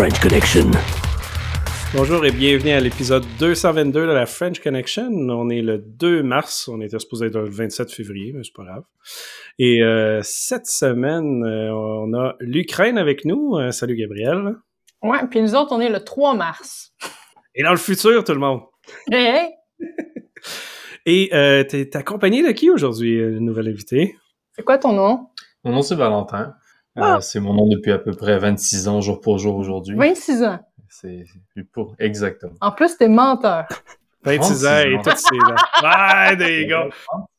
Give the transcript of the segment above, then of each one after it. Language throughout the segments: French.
French Connection. Bonjour et bienvenue à l'épisode 222 de la French Connection. On est le 2 mars, on était supposé être le 27 février, mais c'est pas grave. Et euh, cette semaine, euh, on a l'Ukraine avec nous. Euh, salut Gabriel. Ouais, puis nous autres, on est le 3 mars. Et dans le futur, tout le monde. Hey, hey. Et euh, t'es accompagné de qui aujourd'hui, le nouvel invité? C'est quoi ton nom? Mon nom, c'est Valentin. Euh, Ah. c'est mon nom depuis à peu près 26 ans, jour pour jour aujourd'hui. 26 ans. C'est c'est pour exactement. En plus, t'es menteur. 26 ans 36 et ans. toutes ces ans. Ouais, des gars.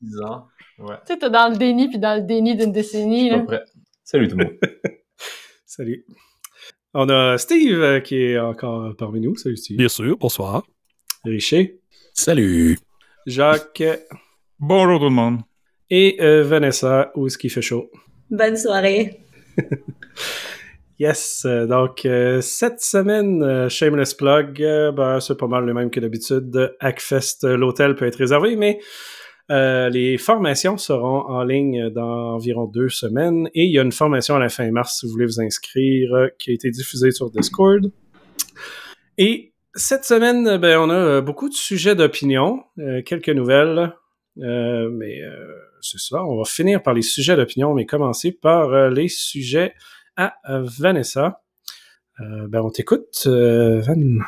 36 ans. Ouais, Tu sais, t'es dans le déni puis dans le déni d'une décennie. à Là. peu près. Salut tout le monde. Salut. On a Steve euh, qui est encore parmi nous. Salut Steve. Bien sûr, bonsoir. Richer. Salut. Jacques. Bonjour tout le monde. Et euh, Vanessa, où est-ce qu'il fait chaud? Bonne soirée. Yes, euh, donc euh, cette semaine, euh, Shameless Plug, ben, c'est pas mal le même que d'habitude. Hackfest, l'hôtel peut être réservé, mais les formations seront en ligne dans environ deux semaines et il y a une formation à la fin mars si vous voulez vous inscrire qui a été diffusée sur Discord. Et cette semaine, ben, on a beaucoup de sujets d'opinion, quelques nouvelles, mais c'est ça, on va finir par les sujets d'opinion, mais commencer par euh, les sujets à euh, Vanessa. Euh, ben, on t'écoute, Van.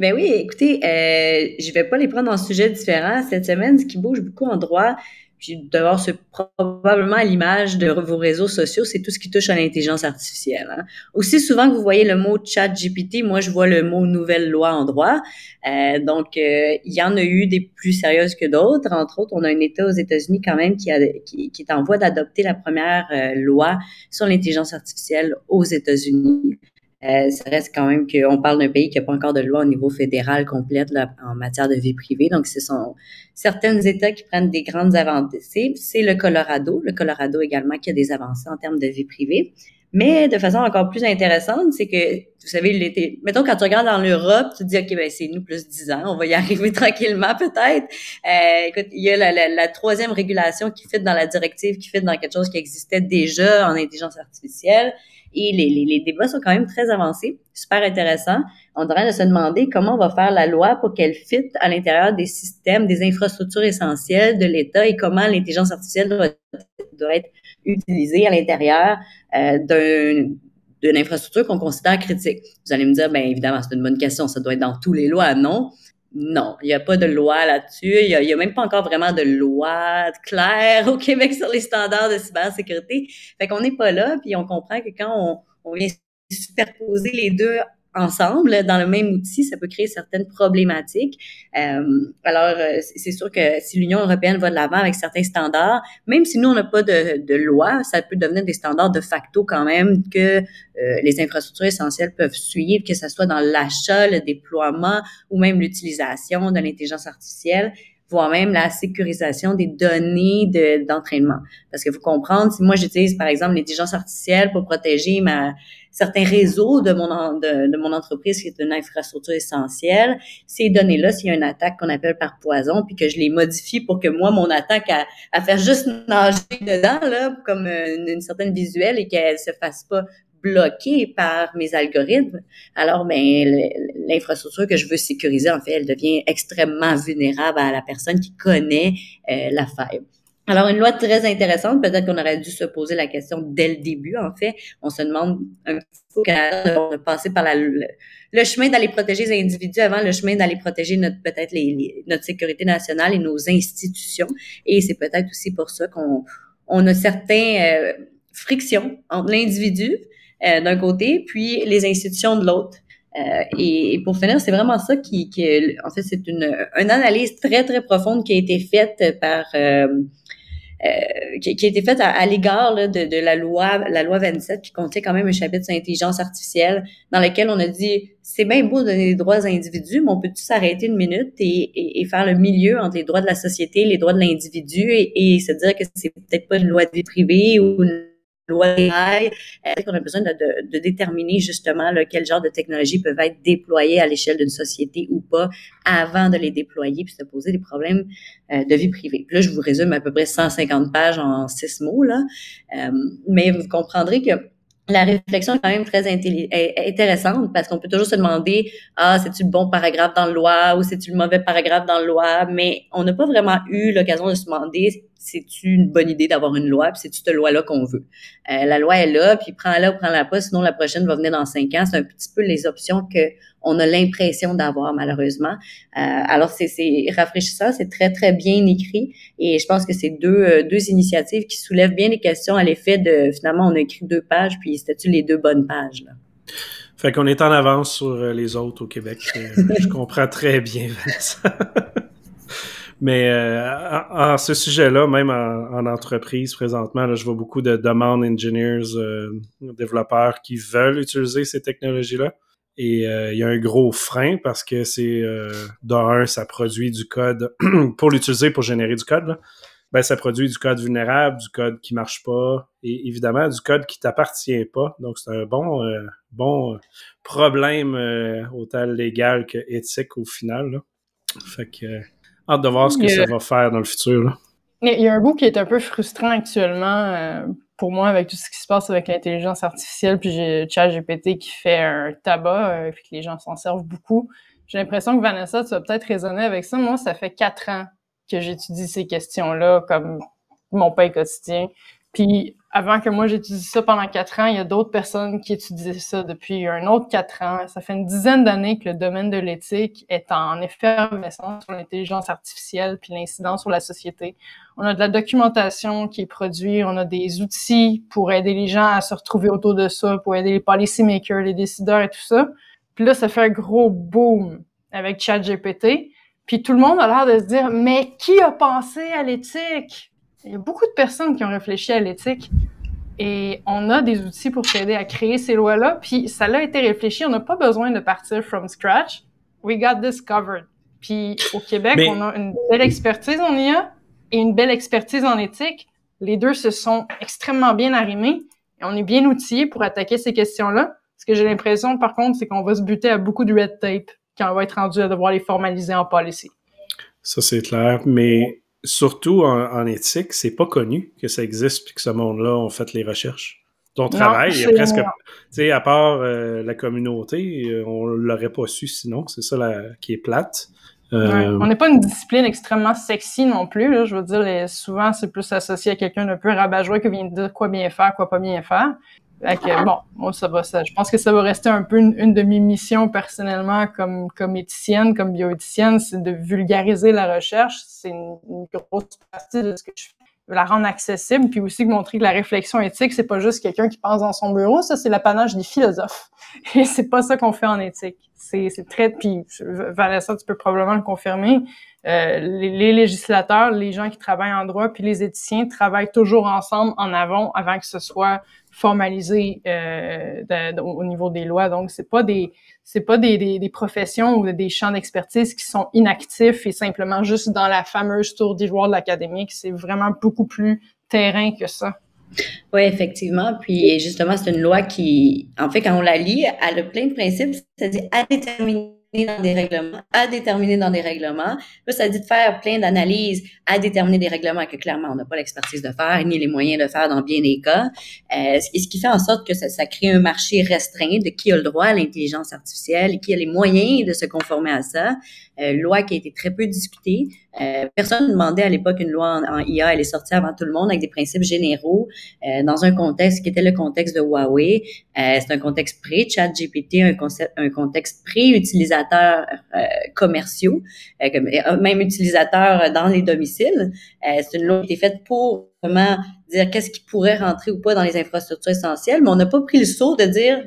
Ben oui, écoutez, euh, je vais pas les prendre en sujets différents cette semaine. Ce qui bouge beaucoup en droit, puis c'est probablement à l'image de vos réseaux sociaux, c'est tout ce qui touche à l'intelligence artificielle. hein. Aussi souvent que vous voyez le mot chat GPT, moi, je vois le mot nouvelle loi en droit. Euh, donc, euh, il y en a eu des plus sérieuses que d'autres. Entre autres, on a un État aux États-Unis quand même qui, a, qui, qui est en voie d'adopter la première euh, loi sur l'intelligence artificielle aux États-Unis. Euh, ça reste quand même qu'on parle d'un pays qui n'a pas encore de loi au niveau fédéral complète là, en matière de vie privée. Donc, ce sont certains États qui prennent des grandes avancées. C'est le Colorado. Le Colorado également qui a des avancées en termes de vie privée. Mais de façon encore plus intéressante, c'est que, vous savez, l'été, mettons quand tu regardes dans l'Europe, tu te dis, OK, ben c'est nous plus 10 ans, on va y arriver tranquillement peut-être. Euh, écoute, il y a la, la, la troisième régulation qui fit dans la directive, qui fit dans quelque chose qui existait déjà en intelligence artificielle. Et les, les, les débats sont quand même très avancés, super intéressants. On devrait de se demander comment on va faire la loi pour qu'elle fitte à l'intérieur des systèmes, des infrastructures essentielles de l'État et comment l'intelligence artificielle doit, doit être utilisée à l'intérieur euh, d'un d'une infrastructure qu'on considère critique. Vous allez me dire, bien évidemment, c'est une bonne question, ça doit être dans tous les lois. Non, non, il n'y a pas de loi là-dessus. Il n'y a même pas encore vraiment de loi claire au Québec sur les standards de cybersécurité. Fait qu'on n'est pas là, puis on comprend que quand on, on vient superposer les deux ensemble dans le même outil, ça peut créer certaines problématiques. Euh, alors, euh, c'est sûr que si l'Union européenne va de l'avant avec certains standards, même si nous, on n'a pas de, de loi, ça peut devenir des standards de facto quand même que euh, les infrastructures essentielles peuvent suivre, que ce soit dans l'achat, le déploiement ou même l'utilisation de l'intelligence artificielle voire même la sécurisation des données de, d'entraînement. Parce que vous comprendre, si moi j'utilise par exemple l'intelligence artificielle pour protéger ma, certains réseaux de mon, de, de mon entreprise qui est une infrastructure essentielle, ces données-là, s'il y a une attaque qu'on appelle par poison, puis que je les modifie pour que moi, mon attaque, elle, elle fasse juste nager dedans, là, comme une, une certaine visuelle et qu'elle se fasse pas bloquée par mes algorithmes, alors ben l'infrastructure que je veux sécuriser, en fait, elle devient extrêmement vulnérable à la personne qui connaît euh, la faille. Alors, une loi très intéressante, peut-être qu'on aurait dû se poser la question dès le début, en fait. On se demande un petit peu au Canada, on a passé par la, le, chemin d'aller protéger les individus avant le chemin d'aller protéger notre peut-être les, notre sécurité nationale et nos institutions. Et c'est peut-être aussi pour ça qu'on on a certains euh, frictions entre l'individu euh, d'un côté, puis les institutions de l'autre. Euh, et, et pour finir, c'est vraiment ça qui, qui en fait, c'est une, une analyse très, très profonde qui a été faite par, euh, qui, qui a été faite à, à l'égard de, de la loi, la loi 27, qui contient quand même un chapitre sur l'intelligence artificielle, dans lequel on a dit, c'est bien beau de donner des droits aux individus, mais on peut-tu s'arrêter une minute et, et, et faire le milieu entre les droits de la société, les droits de l'individu, et, et se dire que c'est peut-être pas une loi de vie privée ou une rails, euh, qu'on a besoin de, déterminer justement quel genre de technologies peuvent être déployées à l'échelle d'une société ou pas avant de les déployer puis se poser des problèmes euh, de vie privée. Là, je vous résume à peu près 150 pages en six mots, là. Euh, mais vous comprendrez que la réflexion est quand même très intéressante parce qu'on peut toujours se demander ah c'est-tu le bon paragraphe dans le loi ou c'est-tu le mauvais paragraphe dans le loi mais on n'a pas vraiment eu l'occasion de se demander c'est-tu une bonne idée d'avoir une loi puis c'est-tu cette loi-là qu'on veut? Euh, la loi est là puis prends-la ou prends-la pas sinon la prochaine va venir dans cinq ans c'est un petit peu les options que on a l'impression d'avoir malheureusement euh, alors c'est rafraîchissant c'est très très bien écrit et je pense que c'est deux euh, deux initiatives qui soulèvent bien les questions à l'effet de finalement on a écrit deux pages puis c'était-tu les deux bonnes pages là? Fait qu'on est en avance sur les autres au Québec. je comprends très bien, Vincent. Mais euh, en, ce sujet-là, même en, entreprise présentement, là, je vois beaucoup de demand engineers, euh, développeurs qui veulent utiliser ces technologies-là. Et euh, il y a un gros frein parce que c'est d'un, ça produit du code pour l'utiliser pour générer du code. Ben, ça produit du code vulnérable, du code qui marche pas, et évidemment du code qui t'appartient pas. Donc c'est un bon, bon problème autant légal que éthique au final. Là. Fait que Hâte de voir ce que ça va faire dans le futur. Il y a un bout qui est un peu frustrant actuellement euh, pour moi avec tout ce qui se passe avec l'intelligence artificielle, puis j'ai ChatGPT qui fait un tabac, euh, puis que les gens s'en servent beaucoup. J'ai l'impression que Vanessa, tu vas peut-être raisonner avec ça. Moi, ça fait quatre ans que j'étudie ces questions-là comme mon pain quotidien. Puis avant que moi j'étudie ça pendant quatre ans, il y a d'autres personnes qui étudient ça depuis un autre quatre ans. Ça fait une dizaine d'années que le domaine de l'éthique est en effervescence sur l'intelligence artificielle puis l'incidence sur la société. On a de la documentation qui est produite, on a des outils pour aider les gens à se retrouver autour de ça, pour aider les policy makers, les décideurs et tout ça. Puis là, ça fait un gros boom avec ChatGPT. Puis tout le monde a l'air de se dire, mais qui a pensé à l'éthique? Il y a beaucoup de personnes qui ont réfléchi à l'éthique et on a des outils pour t'aider à créer ces lois-là. Puis ça a été réfléchi. On n'a pas besoin de partir from scratch. We got this covered. Puis au Québec, on a une belle expertise en IA et une belle expertise en éthique. Les deux se sont extrêmement bien arrimés et on est bien outillés pour attaquer ces questions-là. Ce que j'ai l'impression, par contre, c'est qu'on va se buter à beaucoup de red tape quand on va être rendu à devoir les formaliser en policy. Ça, c'est clair. Mais surtout en, éthique, c'est pas connu que ça existe puis que ce monde-là ont fait les recherches. Ton travail, il y a presque, tu sais, à part euh, la communauté, euh, on l'aurait pas su sinon. C'est ça qui est plate. Euh, on n'est pas une discipline extrêmement sexy non plus. Là. Je veux dire, souvent, c'est plus associé à quelqu'un d'un peu rabat-joie qui vient de dire quoi bien faire, quoi pas bien faire bon, ça va, ça, je pense que ça va rester un peu une, de mes missions personnellement comme, comme éthicienne, comme bioéthicienne, c'est de vulgariser la recherche. C'est une, grosse partie de ce que je fais la rendre accessible, puis aussi montrer que la réflexion éthique, c'est pas juste quelqu'un qui pense dans son bureau, ça c'est l'apanage des philosophes. Et c'est pas ça qu'on fait en éthique. C'est très, puis Vanessa, tu peux probablement le confirmer. Euh, les, les, législateurs, les gens qui travaillent en droit, puis les éthiciens travaillent toujours ensemble en avant avant que ce soit formalisé euh, au niveau des lois. Donc, c'est pas des c'est pas des, professions ou des champs d'expertise qui sont inactifs et simplement juste dans la fameuse tour d'ivoire de l'académique. C'est vraiment beaucoup plus terrain que ça. Oui, effectivement. Puis justement, c'est une loi qui, en fait, quand on la lit, elle a plein de principes, c'est-à-dire à déterminer dans des règlements, à déterminer dans des règlements. Là, ça dit de faire plein d'analyses à déterminer des règlements que clairement, on n'a pas l'expertise de faire, ni les moyens de faire dans bien des cas. Euh, ce qui fait en sorte que ça, ça, crée un marché restreint de qui a le droit à l'intelligence artificielle et qui a les moyens de se conformer à ça. Euh, loi qui a été très peu discutée. Euh, personne ne demandait à l'époque une loi en, IA. Elle est sortie avant tout le monde avec des principes généraux euh, dans un contexte qui était le contexte de Huawei. Euh, c'est un contexte pré-chat GPT, un, un contexte pré-utilisateur euh, commerciaux, même utilisateur dans les domiciles. c'est une loi qui a été faite pour vraiment dire qu'est-ce qui pourrait rentrer ou pas dans les infrastructures essentielles, mais on n'a pas pris le saut de dire,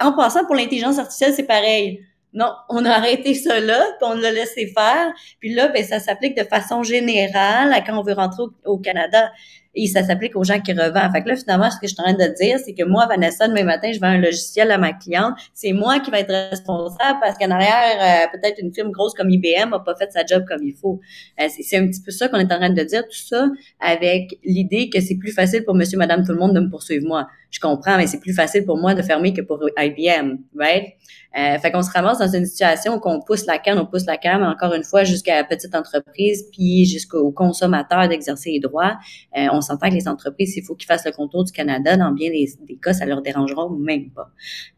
en passant pour l'intelligence artificielle, c'est pareil. Non, on a arrêté ça là, puis on l'a laissé faire. Puis là, ben, ça s'applique de façon générale à quand on veut rentrer au Canada et ça s'applique aux gens qui revendent. Fait que là, finalement, ce que je suis en train de dire, c'est que moi, Vanessa, demain matin, je vends un logiciel à ma cliente. C'est moi qui vais être responsable parce qu'en arrière, euh, peut-être une firme grosse comme IBM n'a pas fait sa job comme il faut. Euh, c'est un petit peu ça qu'on est en train de dire, tout ça avec l'idée que c'est plus facile pour monsieur, madame, tout le monde de me poursuivre moi. Je comprends, mais c'est plus facile pour moi de fermer que pour IBM, right? Euh, fait qu'on se ramasse dans une situation où on pousse la canne, on pousse la canne, encore une fois, jusqu'à la petite entreprise, puis jusqu'au consommateur d'exercer les droits. Euh, s'entend que les entreprises, s'il faut qu'ils fassent le contour du Canada, dans bien des, des cas, ça leur dérangera même pas.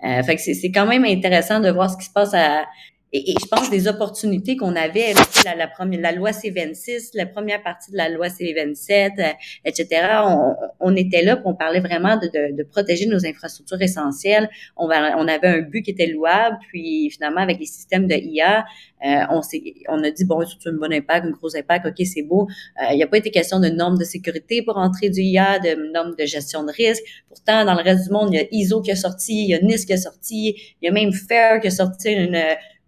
Euh, fait que c'est quand même intéressant de voir ce qui se passe à, et, je pense des opportunités qu'on avait, la, la, première, la loi C26, la première partie de la loi C27, euh, etc. On, on, était là, pour on parlait vraiment de, de, de, protéger nos infrastructures essentielles. On, on avait un but qui était louable, puis finalement avec les systèmes de IA, euh, on, on a dit bon, c'est un bon impact, un gros impact, ok, c'est beau. Euh, il n'y a pas été question de normes de sécurité pour entrer du IA, de normes de gestion de risque. Pourtant, dans le reste du monde, il y a ISO qui a sorti, il y a NIST qui a sorti, il y a même FAIR qui a sorti une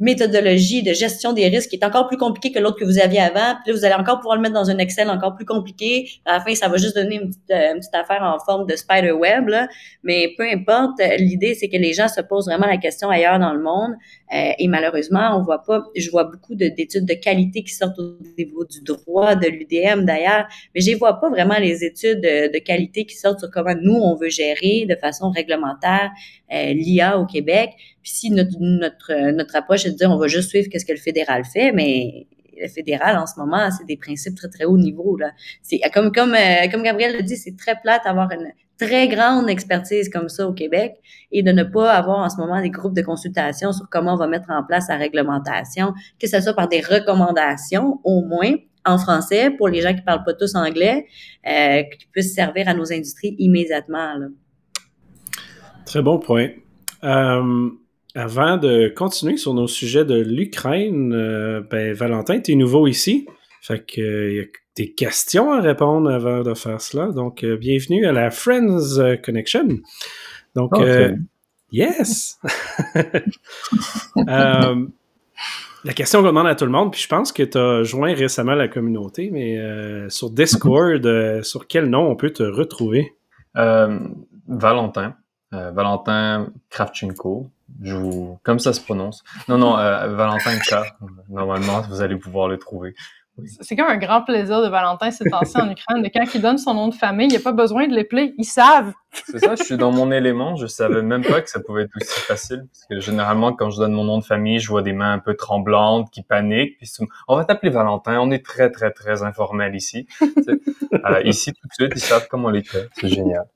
méthodologie de gestion des risques qui est encore plus compliquée que l'autre que vous aviez avant. Puis là, vous allez encore pouvoir le mettre dans un Excel encore plus compliqué. À la fin, ça va juste donner une petite, euh, une petite affaire en forme de spider web. Là. Mais peu importe, l'idée, c'est que les gens se posent vraiment la question ailleurs dans le monde. Euh, et malheureusement, on voit pas, je vois beaucoup d'études de, qualité qui sortent au niveau du droit, de l'UDM d'ailleurs, mais je vois pas vraiment les études de, de, qualité qui sortent sur comment nous, on veut gérer de façon réglementaire euh, l'IA au Québec. Puis si notre, notre, approche est de dire on va juste suivre qu'est-ce que le fédéral fait, mais le fédéral en ce moment, c'est des principes très très haut niveau là. C'est comme comme euh, comme Gabriel l'a dit, c'est très plate d'avoir une très grande expertise comme ça au Québec et de ne pas avoir en ce moment des groupes de consultation sur comment on va mettre en place la réglementation, que ce soit par des recommandations au moins en français pour les gens qui parlent pas tous anglais, euh, qui puissent servir à nos industries immédiatement. Très bon point. Euh, avant de continuer sur nos sujets de l'Ukraine, euh, ben, Valentin, tu es nouveau ici. Fait que il y a des questions à répondre avant de faire cela. Donc, euh, bienvenue à la Friends euh, Connection. Donc, euh, yes! la question qu'on demande à tout le monde, puis je pense que tu as joint récemment la communauté, mais sur Discord, sur quel nom on peut te retrouver? Valentin. Valentin Kravchenko. Je vous... Comme ça se prononce. Non, non, Valentin K. Normalement, vous allez pouvoir le trouver. C'est comme un grand plaisir de Valentin ces temps en Ukraine, de quand il donne son nom de famille, il n'y a pas besoin de l'épeler, ils savent. C'est ça, je suis dans mon élément, je savais même pas que ça pouvait être aussi facile, parce que généralement, quand je donne mon nom de famille, je vois des mains un peu tremblantes, qui paniquent, puis on va t'appeler Valentin, on est très, très, très informel ici. euh, ici, tout de suite, ils savent comment on l'écrit, c'est génial.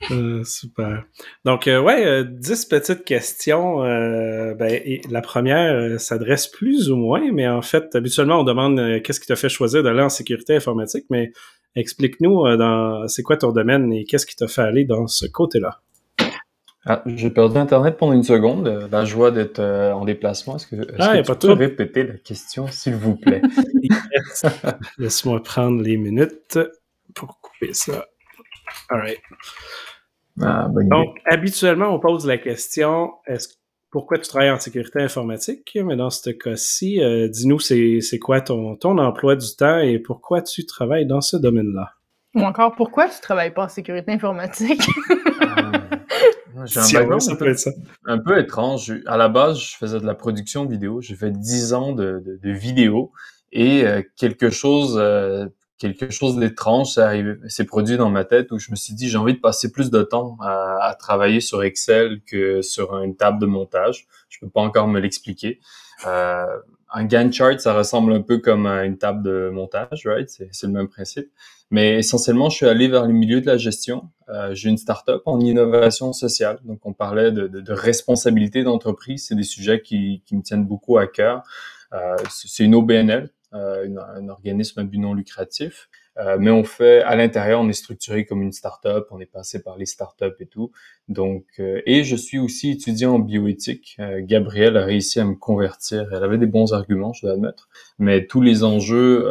Euh, super. Donc, euh, ouais, euh, dix petites questions. ben, la première s'adresse plus ou moins, mais en fait, habituellement, on demande qu'est-ce qui t'a fait choisir d'aller en sécurité informatique, mais explique-nous dans c'est quoi ton domaine et qu'est-ce qui t'a fait aller dans ce côté-là? Ah, j'ai perdu Internet pendant une seconde. La joie d'être en déplacement. Est-ce que, est ah, que tu peux répéter la question, s'il vous plaît? Laisse-moi prendre les minutes pour couper ça. All right. Ah, Donc, habituellement, on pose la question est-ce pourquoi tu travailles en sécurité informatique? Mais dans ce cas-ci, euh, dis-nous, c'est quoi ton, ton emploi du temps et pourquoi tu travailles dans ce domaine-là? Ou encore, pourquoi tu travailles pas en sécurité informatique? Euh, j'ai un background un peu, un peu, étrange. À la base, je faisais de la production vidéo. J'ai fait 10 ans de, de, de vidéo et euh, quelque chose quelque chose d'étrange s'est produit dans ma tête où je me suis dit j'ai envie de passer plus de temps à, travailler sur Excel que sur une table de montage. Je peux pas encore me l'expliquer. Euh, un Gantt chart, ça ressemble un peu comme une table de montage, right? C'est le même principe. Mais essentiellement, je suis allé vers le milieu de la gestion. Euh, J'ai une start-up en innovation sociale. Donc, on parlait de, responsabilité d'entreprise. C'est des sujets qui, qui, me tiennent beaucoup à cœur. Euh, C'est une OBNL, euh, un organisme à but non lucratif. Euh, mais on fait à l'intérieur, on est structuré comme une start-up, on est passé par les start-up et tout. Donc, euh, et je suis aussi étudiant en bioéthique. Gabrielle a réussi à me convertir. Elle avait des bons arguments, je dois admettre. Mais tous les enjeux,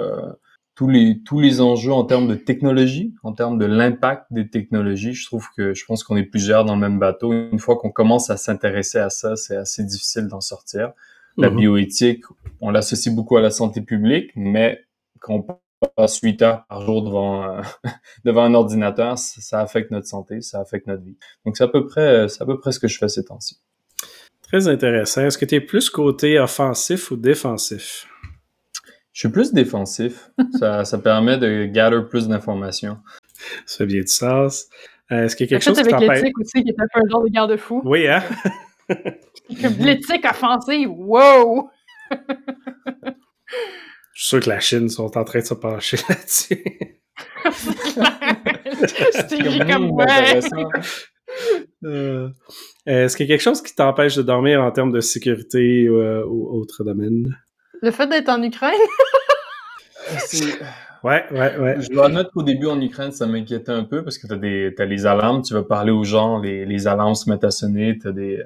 tous les tous les enjeux en termes de technologie, en termes de l'impact des technologies, je trouve que je pense qu'on est plusieurs dans le même bateau. Une fois qu'on commence à s'intéresser à ça, c'est assez difficile d'en sortir. La mhm. bioéthique, on l'associe beaucoup à la santé publique, mais quand on passe 8 heures par jour devant, euh, devant un ordinateur, ça, affecte notre santé, ça affecte notre vie. Donc, c'est à peu près, c'est à peu près ce que je fais ces temps-ci. Très intéressant. Est-ce que tu es plus côté offensif ou défensif? Je suis plus défensif. ça, ça permet de gather plus d'informations. Ça fait bien du sens. Euh, est-ce qu'il y a quelque chose qui avec l'éthique aussi, qui est un peu un genre de garde-fou. Oui, hein? L'éthique offensive, wow! Je suis sûr que la Chine sont en train de se pencher là-dessus. Stevie comme ouais. Euh, Est-ce qu'il y a quelque chose qui t'empêche de dormir en termes de sécurité euh, ou autre domaine? Le fait d'être en Ukraine? ouais, ouais, ouais. Je dois admettre qu'au début en Ukraine, ça m'inquiétait un peu parce que t'as des as les alarmes, tu vas parler aux gens, les, les alarmes se mettent à sonner, t'as des.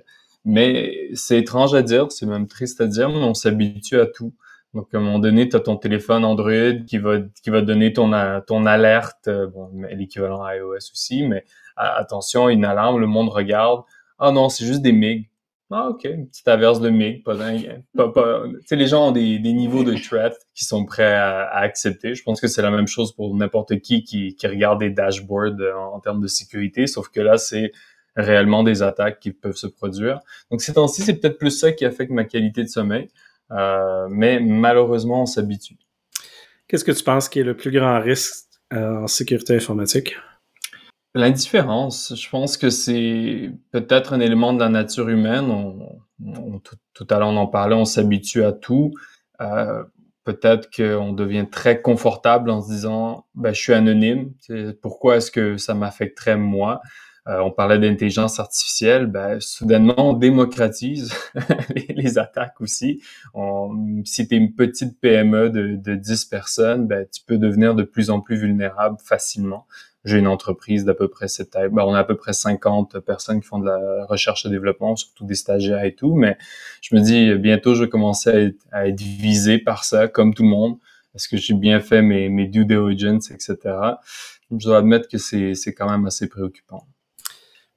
Mais c'est étrange à dire, c'est même triste à dire, mais on s'habitue à tout. Donc, à un moment donné, tu as ton téléphone Android qui va, qui va donner ton, ton alerte, euh, bon, l'équivalent iOS aussi, mais attention, une alarme, le monde regarde. Ah non, c'est juste des MIG. Ah, OK, une petite averse de MIG, pas dingue. Pas, pas, les gens ont des, des niveaux de threat qui sont prêts à, accepter. Je pense que c'est la même chose pour n'importe qui, qui qui regarde des dashboards euh, en termes de sécurité, sauf que là, c'est réellement des attaques qui peuvent se produire. Donc, ces temps-ci, c'est peut-être plus ça qui affecte ma qualité de sommeil. Euh, mais malheureusement, on s'habitue. Qu'est-ce que tu penses qui est le plus grand risque euh, en sécurité informatique? L'indifférence. Je pense que c'est peut-être un élément de la nature humaine. On, tout, à l'heure, on en parlait, on s'habitue à tout. Euh, peut-être qu'on devient très confortable en se disant, ben, je suis anonyme. Pourquoi est-ce que ça m'affecterait moi? Euh, on parlait d'intelligence artificielle, ben, soudainement, on démocratise les, attaques aussi. On, si tu es une petite PME de, de 10 personnes, ben, tu peux devenir de plus en plus vulnérable facilement. J'ai une entreprise d'à peu près cette taille. Ben, on a à peu près 50 personnes qui font de la recherche et développement, surtout des stagiaires et tout. Mais je me dis, bientôt, je vais commencer à être, visé par ça, comme tout le monde. Est-ce que j'ai bien fait mes, mes due diligence, etc. Je dois admettre que c'est quand même assez préoccupant.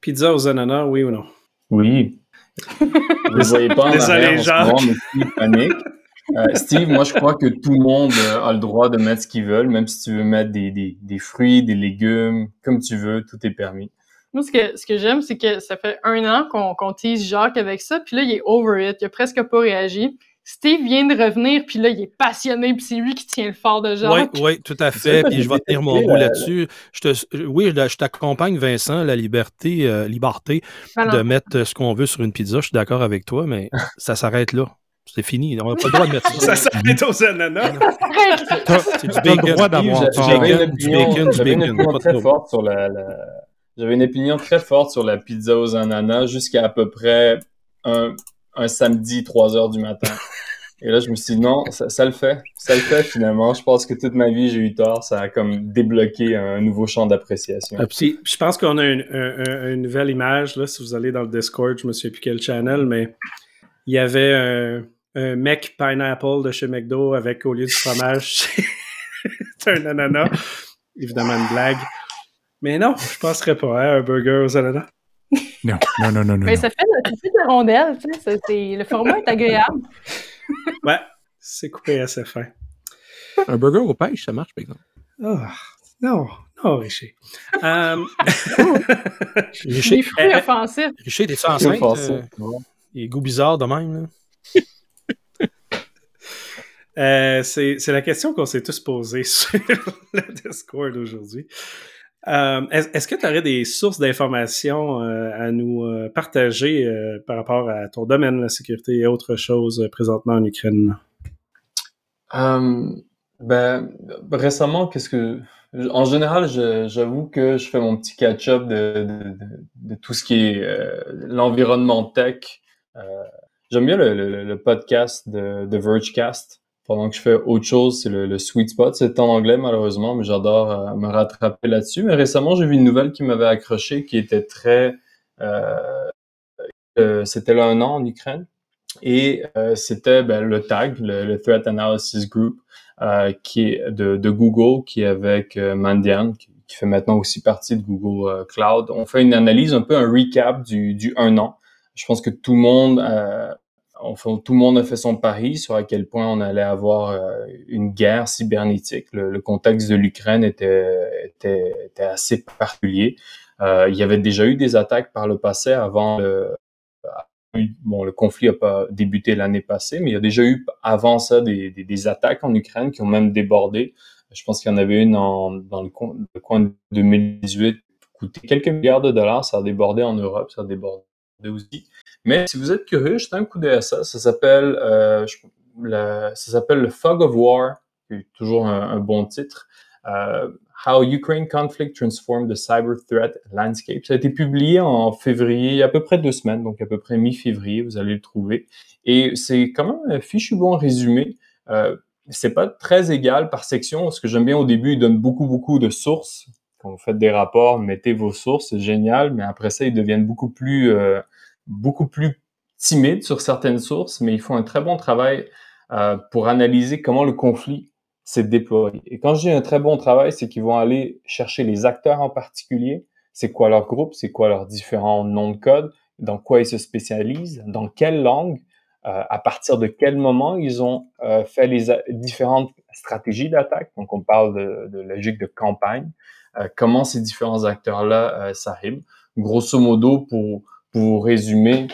Pizza aux ananas, oui ou non? Oui. Vous ne voyez pas en Désolé, arrière, Steve panique. Euh, Steve, moi, je crois que tout le monde euh, a le droit de mettre ce qu'il veut, même si tu veux mettre des, des, des, fruits, des légumes, comme tu veux, tout est permis. Moi, ce que, ce que j'aime, c'est que ça fait un an qu'on qu tease Jacques avec ça, puis là, il est over it, il a presque pas réagi. Steve vient de revenir, puis là, il est passionné, puis c'est lui qui tient le fort de Jacques. Oui, oui, tout à fait. Puis je vais tenir mon bout là-dessus. oui, je t'accompagne, Vincent, la liberté, euh, liberté de mettre ce qu'on veut sur une pizza. Je suis d'accord avec toi, mais ça s'arrête là. C'est fini. On n'a pas le droit de mettre ça. ça s'arrête aux ananas. C'est du bacon. J'avais une opinion très forte sur la, J'avais une opinion très forte sur la pizza aux ananas jusqu'à à peu près un, un samedi, 3 heures du matin. Et là, je me suis dit, non, ça, le fait. Ça le fait finalement. Je pense que toute ma vie, j'ai eu tort. Ça a comme débloqué un nouveau champ d'appréciation. Ah, je pense qu'on a une, nouvelle image. Là, si vous allez dans le Discord, je me souviens plus quel channel, mais il y avait un, mec pineapple de chez McDo avec, au lieu du fromage, un ananas. Évidemment, une blague. Mais non, je penserais pas à hein, un burger aux ananas. Non, non, non, non. Mais ça fait, ça fait de rondelle, tu sais. Le format est agréable. ouais, c'est coupé assez fin. Un burger au pêche, ça marche, par exemple. Oh, non, non, Richer. um... Richer. Les fruits offensifs. Richer, t'es-tu enceinte? Euh, les goûts bizarres de même, là. Euh, c'est la question qu'on s'est tous posée sur le Discord aujourd'hui. Euh, est-ce que tu aurais des sources d'informations euh, à nous euh, partager par rapport à ton domaine, la sécurité et autre chose présentement en Ukraine? ben, récemment, qu'est-ce que. En général, j'avoue que je fais mon petit catch-up de, tout ce qui est l'environnement tech. J'aime bien le, podcast de Vergecast pendant que je fais autre chose, c'est le, sweet spot. C'est en anglais, malheureusement, mais j'adore euh, me rattraper là-dessus. Mais récemment, j'ai vu une nouvelle qui m'avait accroché, qui était très... Euh, euh, c'était là un an en Ukraine. Et c'était ben, le TAG, le, Threat Analysis Group, qui est de, de, Google, qui est avec Mandian, qui, qui, fait maintenant aussi partie de Google Cloud. On fait une analyse, un peu un recap du, du un an. Je pense que tout le monde tout le monde a fait son pari sur à quel point on allait avoir euh, une guerre cybernétique. Le, contexte de l'Ukraine était, était, était, assez particulier. Euh, il y avait déjà eu des attaques par le passé avant le, bon, le conflit n'a pas débuté l'année passée, mais il y a déjà eu avant ça des, des, des, attaques en Ukraine qui ont même débordé. Je pense qu'il y en avait une en, dans le, le coin de 2018, coûté quelques milliards de dollars. Ça a débordé en Europe, ça a débordé aussi. Mais si vous êtes curieux, jetez un coup d'œil à ça. Ça s'appelle, euh, ça s'appelle le Fog of War, qui est toujours un, bon titre. Euh, How Ukraine Conflict Transformed the Cyber Threat Landscape. Ça a été publié en février, à peu près deux semaines, donc à peu près mi-février, vous allez le trouver. Et c'est quand même un fichu bon résumé. Euh, c'est pas très égal par section. Ce que j'aime bien au début, il donne beaucoup, beaucoup de sources. Quand vous faites des rapports, mettez vos sources, c'est génial. Mais après ça, ils deviennent beaucoup plus, euh, beaucoup plus timides sur certaines sources. Mais ils font un très bon travail euh, pour analyser comment le conflit s'est déployé. Et quand je dis un très bon travail, c'est qu'ils vont aller chercher les acteurs en particulier. C'est quoi leur groupe, c'est quoi leurs différents noms de code, dans quoi ils se spécialisent, dans quelle langue, euh, à partir de quel moment ils ont euh, fait les différentes stratégies d'attaque? Donc, on parle de, de logique de campagne. Euh, comment ces différents acteurs-là s'arriment. Grosso modo, pour, pour résumer,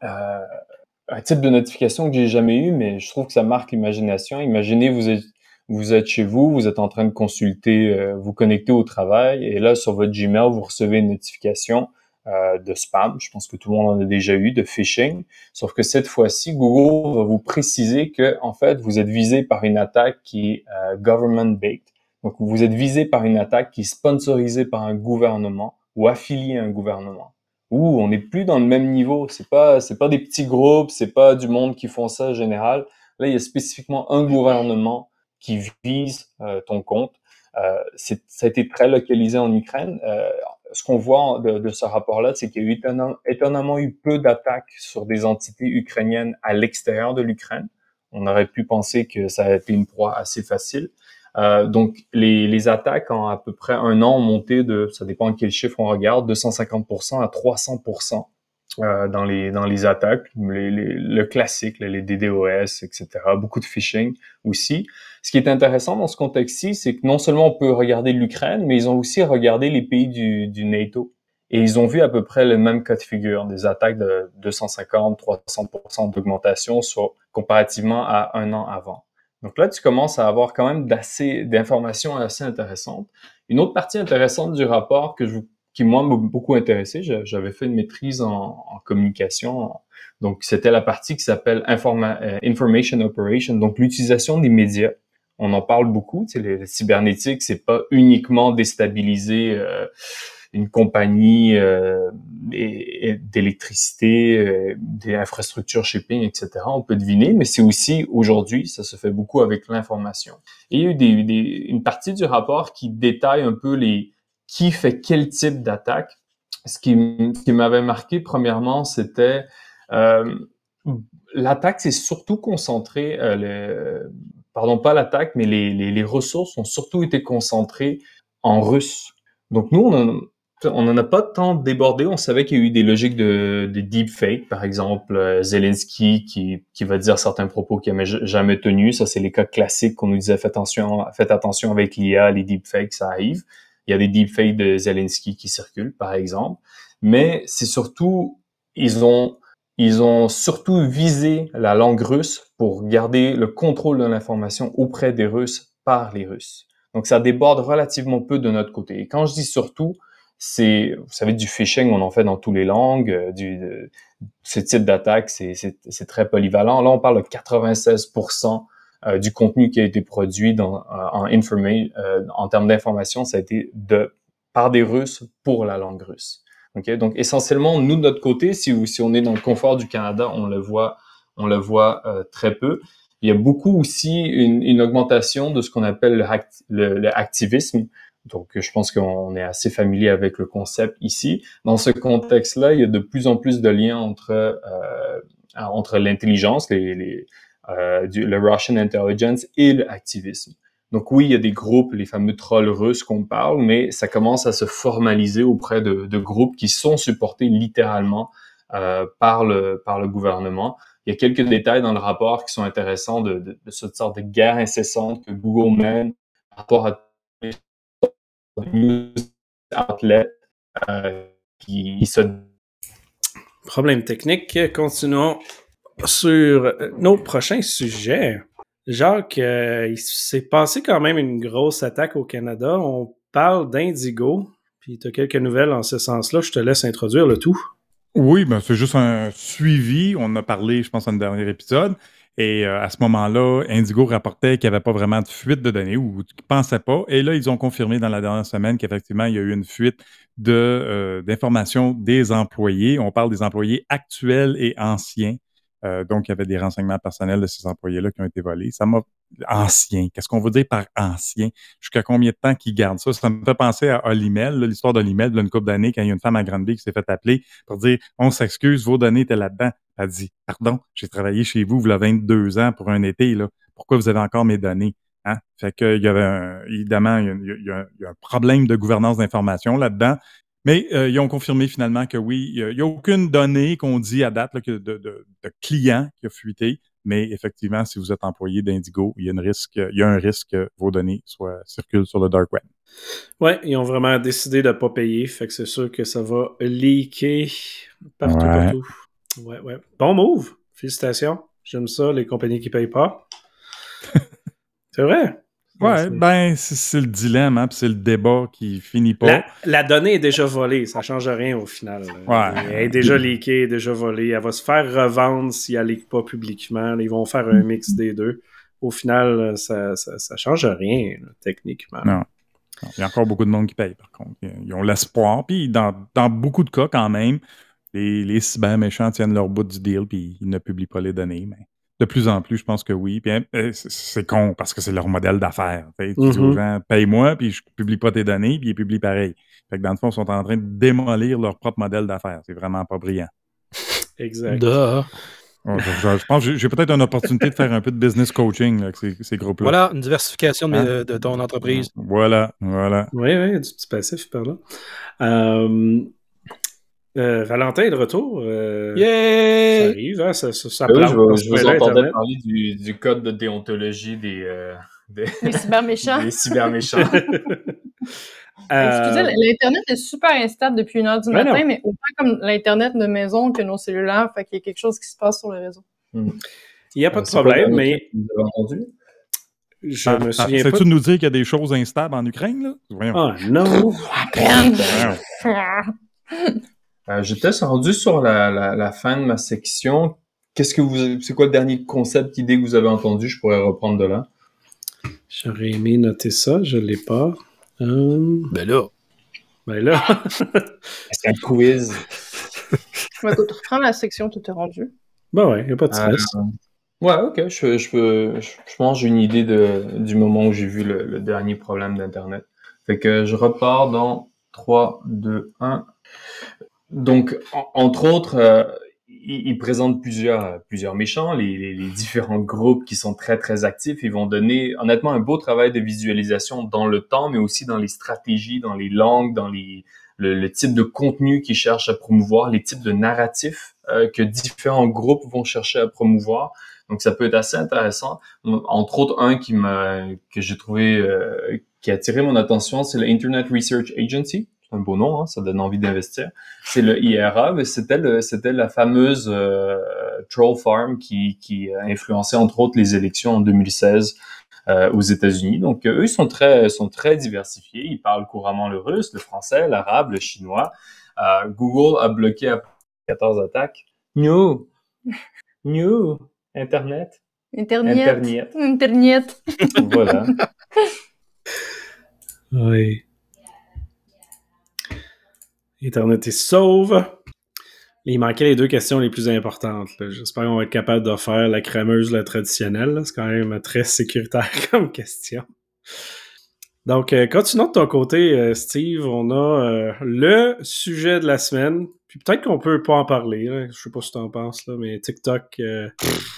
un type de notification que j'ai jamais eu, mais je trouve que ça marque l'imagination. Imaginez, vous êtes, vous êtes chez vous, vous êtes en train de consulter, vous connecter au travail, et là, sur votre Gmail, vous recevez une notification euh, de spam. Je pense que tout le monde en a déjà eu, de phishing. Sauf que cette fois-ci, Google va vous préciser que, en fait, vous êtes visé par une attaque qui est euh, government-based. Donc, vous êtes visé par une attaque qui est sponsorisée par un gouvernement ou affiliée à un gouvernement. On n'est plus dans le même niveau. C'est pas, c'est pas des petits groupes, c'est pas du monde qui font ça en général. Là, il y a spécifiquement un gouvernement qui vise euh, ton compte. Euh, ça a été très localisé en Ukraine. Euh, ce qu'on voit de, ce rapport-là, c'est qu'il y a eu étonnamment, eu peu d'attaques sur des entités ukrainiennes à l'extérieur de l'Ukraine. On aurait pu penser que ça a été une proie assez facile. Euh, donc, les, les, attaques en à peu près un an ont monté de, ça dépend de quel chiffre on regarde, 250% à 300% euh, dans les dans les attaques, les, le classique, les DDoS, etc. Beaucoup de phishing aussi. Ce qui est intéressant dans ce contexte-ci, c'est que non seulement on peut regarder l'Ukraine, mais ils ont aussi regardé les pays du, du NATO. Et ils ont vu à peu près le même cas de figure, des attaques de 250, 300% d'augmentation sur, comparativement à un an avant. Donc là, tu commences à avoir quand même d'assez d'informations assez intéressantes. Une autre partie intéressante du rapport que je qui moi m'a beaucoup intéressé. J'avais fait une maîtrise en, communication. Donc, c'était la partie qui s'appelle euh, Information Operation, donc l'utilisation des médias. On en parle beaucoup. Tu sais, les, cybernétiques, c'est pas uniquement déstabiliser euh, une compagnie euh, d'électricité, euh, des infrastructures shipping, etc. On peut deviner, mais c'est aussi aujourd'hui, ça se fait beaucoup avec l'information. Il y a eu des, une partie du rapport qui détaille un peu les, qui fait quel type d'attaque. Ce qui, m'avait marqué, premièrement, c'était euh, l'attaque s'est surtout concentrée, euh, pardon, pas l'attaque, mais les, les, les, ressources ont surtout été concentrées en russe. Donc nous, on on n'en a pas tant débordé. On savait qu'il y a eu des logiques de, de deepfake, par exemple euh, Zelensky qui, qui va dire certains propos qu'il n'a jamais tenus. Ça, c'est les cas classiques qu'on nous disait faites attention, faites attention avec l'IA, les deepfakes, ça arrive. Il y a des deepfakes de Zelensky qui circulent, par exemple. Mais c'est surtout, ils ont, ils ont surtout visé la langue russe pour garder le contrôle de l'information auprès des Russes par les Russes. Donc, ça déborde relativement peu de notre côté. Et quand je dis surtout, c'est, vous savez, du phishing, on en fait dans toutes les langues. Euh, du, ce type d'attaque, c'est très polyvalent. Là, on parle de 96% euh, du contenu qui a été produit dans, euh, en euh, en termes d'information, ça a été de par des Russes pour la langue russe. Okay? Donc essentiellement, nous de notre côté, si, si on est dans le confort du Canada, on le voit, on le voit très peu. Il y a beaucoup aussi une, une augmentation de ce qu'on appelle le, le, activisme. Donc, je pense qu'on est assez familier avec le concept ici. Dans ce contexte-là, il y a de plus en plus de liens entre euh, entre l'intelligence, les, les, euh, le Russian intelligence et l'activisme. Donc oui, il y a des groupes, les fameux trolls russes qu'on parle, mais ça commence à se formaliser auprès de, de groupes qui sont supportés littéralement euh, par, le, par le gouvernement. Il y a quelques détails dans le rapport qui sont intéressants de, de, de cette sorte de guerre incessante que Google mène par rapport à news outlets euh, qui se... Problème technique, continuons sur nos prochains sujets, Jacques, euh, il s'est passé quand même une grosse attaque au Canada. On parle d'Indigo, puis tu as quelques nouvelles en ce sens-là. Je te laisse introduire le tout. Oui, ben c'est juste un suivi. On en a parlé, je pense, dans le dernier épisode. Et euh, à ce moment-là, Indigo rapportait qu'il n'y avait pas vraiment de fuite de données ou qu'ils ne pensaient pas. Et là, ils ont confirmé dans la dernière semaine qu'effectivement, il y a eu une fuite de, euh, d'informations des employés. On parle des employés actuels et anciens. Euh, donc, il y avait des renseignements personnels de ces employés-là qui ont été volés. Ça m'a... Ancien. Qu'est-ce qu'on veut dire par ancien? Jusqu'à combien de temps qu'ils gardent ça? Ça me fait penser à Olimel, l'histoire d'Olimel, une couple d'années, quand il y a une femme à Granby qui s'est fait appeler pour dire « On s'excuse, vos données étaient là-dedans. » Elle dit « Pardon, j'ai travaillé chez vous, vous avez 22 ans pour un été, là. Pourquoi vous avez encore mes données? » Hein? Fait qu'il y avait un, évidemment, il a, il y, a, un problème de gouvernance d'information là-dedans. Mais euh, ils ont confirmé finalement que oui, il n'y a, aucune donnée qu'on dit à date là, que de, de, de, client qui a fuité. Mais effectivement, si vous êtes employé d'Indigo, il y a, une risque, il y a un risque que vos données soient, circulent sur le dark web. Ouais, ils ont vraiment décidé de ne pas payer. Fait que c'est sûr que ça va leaker partout, partout. Ouais, ouais. Bon move. Félicitations. J'aime ça, les compagnies qui ne payent pas. c'est vrai. Ouais, ben, c'est le dilemme, hein, c'est le débat qui finit pas. La, donnée est déjà volée, ça change rien au final. Ouais. Elle est déjà leakée, elle est déjà volée. Elle va se faire revendre si elle ne leak pas publiquement. Ils vont faire un mix des deux. Au final, ça, ça, change rien, techniquement. Non. Il y a encore beaucoup de monde qui paye, par contre. Ils ont l'espoir. Puis, dans, dans, beaucoup de cas, quand même, les, les cyber méchants tiennent leur bout du deal, puis ils ne publient pas les données. Mais de plus en plus, je pense que oui. Puis, hein, euh, c'est con parce que c'est leur modèle d'affaires. Tu dis aux mm-hmm. gens, paye-moi, puis je publie pas tes données, puis ils publient pareil. Fait que dans le fond, ils sont en train de démolir leur propre modèle d'affaires. C'est vraiment pas brillant. Exact. je, pense que j'ai peut-être une opportunité de faire un peu de business coaching avec ces, ces groupes-là. Voilà, une diversification de, hein? de, ton entreprise. Voilà, voilà. Oui, oui, du petit passif par là. Euh, euh, Valentin est de retour. Euh, Ça arrive, hein, ça, ça, ça oui, je, je vous entendais parler du, du, code de déontologie des, euh, des, des cyberméchants. des cyberméchants. Excusez, l'Internet est super instable depuis une heure du matin, mais autant comme l'Internet de maison que nos cellulaires, fait qu'il y a quelque chose qui se passe sur le réseau. Hmm. Il n'y a pas de problème, mais. Vous avez entendu? Je ah, me souviens ah, pas. tu de nous dire qu'il y a des choses instables en Ukraine, là? Voyons. Ah, non! Euh, J'étais rendu sur la, la, la, fin de ma section. Qu'est-ce que vous, c'est quoi le dernier concept, idée que vous avez entendu? Je pourrais reprendre de là. J'aurais aimé noter ça, je l'ai pas. Euh... Ben là. Ben là. c'est un quiz. ouais, écoute, reprends la section, tout est rendu. Ben ouais, il n'y a pas de stress. Euh, ouais, ok, je, je peux, je, je pense j'ai une idée de, du moment où j'ai vu le, le dernier problème d'Internet. Fait que je repars dans 3, 2, 1. Donc, entre autres, euh, il, présente plusieurs, plusieurs méchants, les, différents groupes qui sont très, très actifs. Ils vont donner, honnêtement, un beau travail de visualisation dans le temps, mais aussi dans les stratégies, dans les langues, dans les, le, type de contenu qu'ils cherchent à promouvoir, les types de narratifs euh, que différents groupes vont chercher à promouvoir. Donc, ça peut être assez intéressant. Entre autres, un qui m'a, que j'ai trouvé, euh, qui a attiré mon attention, c'est l'Internet Research Agency un beau nom, hein, ça donne envie d'investir. C'est le IRA, mais c'était c'était la fameuse euh, troll farm qui, qui a influencé entre autres les élections en 2016 euh, aux États-Unis. Donc eux ils sont très sont très diversifiés. Ils parlent couramment le russe, le français, l'arabe, le chinois. Euh, Google a bloqué 14 attaques. New, new, Internet. Internet. Internet. Internet. voilà. Oui. Internet est sauve. Il manquait les deux questions les plus importantes. J'espère qu'on va être capable de faire la crémeuse, la traditionnelle. C'est quand même très sécuritaire comme question. Donc, euh, continuons de ton côté, euh, Steve. On a euh, le sujet de la semaine. Puis peut-être qu'on peut pas en parler. Je sais pas ce que tu en penses, là, mais TikTok.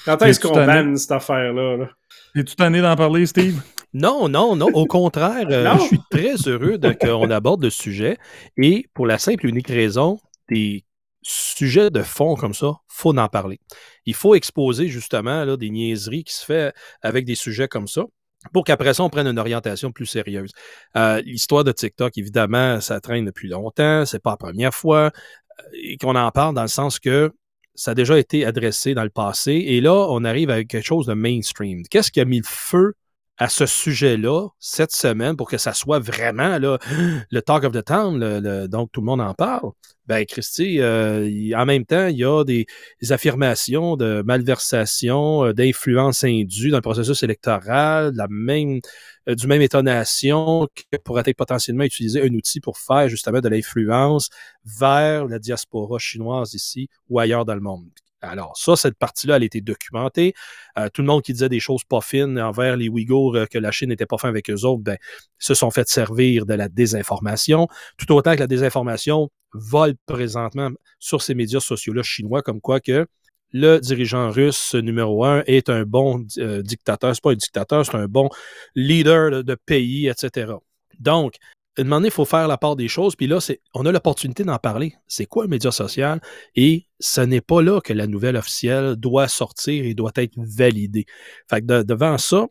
quand est-ce qu'on banne cette affaire-là? Là? Es-tu tanné d'en parler, Steve? Non, non, non. Au contraire, euh, je suis très heureux qu'on aborde le sujet. Et pour la simple et unique raison, des sujets de fond comme ça, faut en parler. Il faut exposer justement là, des niaiseries qui se font avec des sujets comme ça pour qu'après ça, on prenne une orientation plus sérieuse. Euh, l'histoire de TikTok, évidemment, ça traîne depuis longtemps, c'est pas la première fois, euh, et qu'on en parle dans le sens que ça a déjà été adressé dans le passé, et là, on arrive avec quelque chose de mainstream. Qu'est-ce qui a mis le feu à ce sujet-là cette semaine pour que ça soit vraiment là, le talk of the town, donc tout le monde en parle. Ben, Christy, euh, en même temps, il y a des, affirmations de malversation, euh, d'influence indue dans le processus électoral, la même, euh, du même étonnation que pourrait être potentiellement utiliser un outil pour faire justement de l'influence vers la diaspora chinoise ici ou ailleurs dans le monde. Alors, ça, cette partie-là, elle a été documentée. Euh, tout le monde qui disait des choses pas fines envers les Ouïghours, euh, que la Chine n'était pas fin avec eux autres, ben, se sont fait servir de la désinformation. Tout autant que la désinformation vole présentement sur ces médias sociaux-là chinois, comme quoi que le dirigeant russe numéro un est un bon euh, dictateur. C'est pas un dictateur, c'est un bon leader de pays, etc. Donc, un moment donné, il faut faire la part des choses. Puis là, on a l'opportunité d'en parler. C'est quoi un média social? Et ce n'est pas là que la nouvelle officielle doit sortir et doit être validée. Fait que devant ça,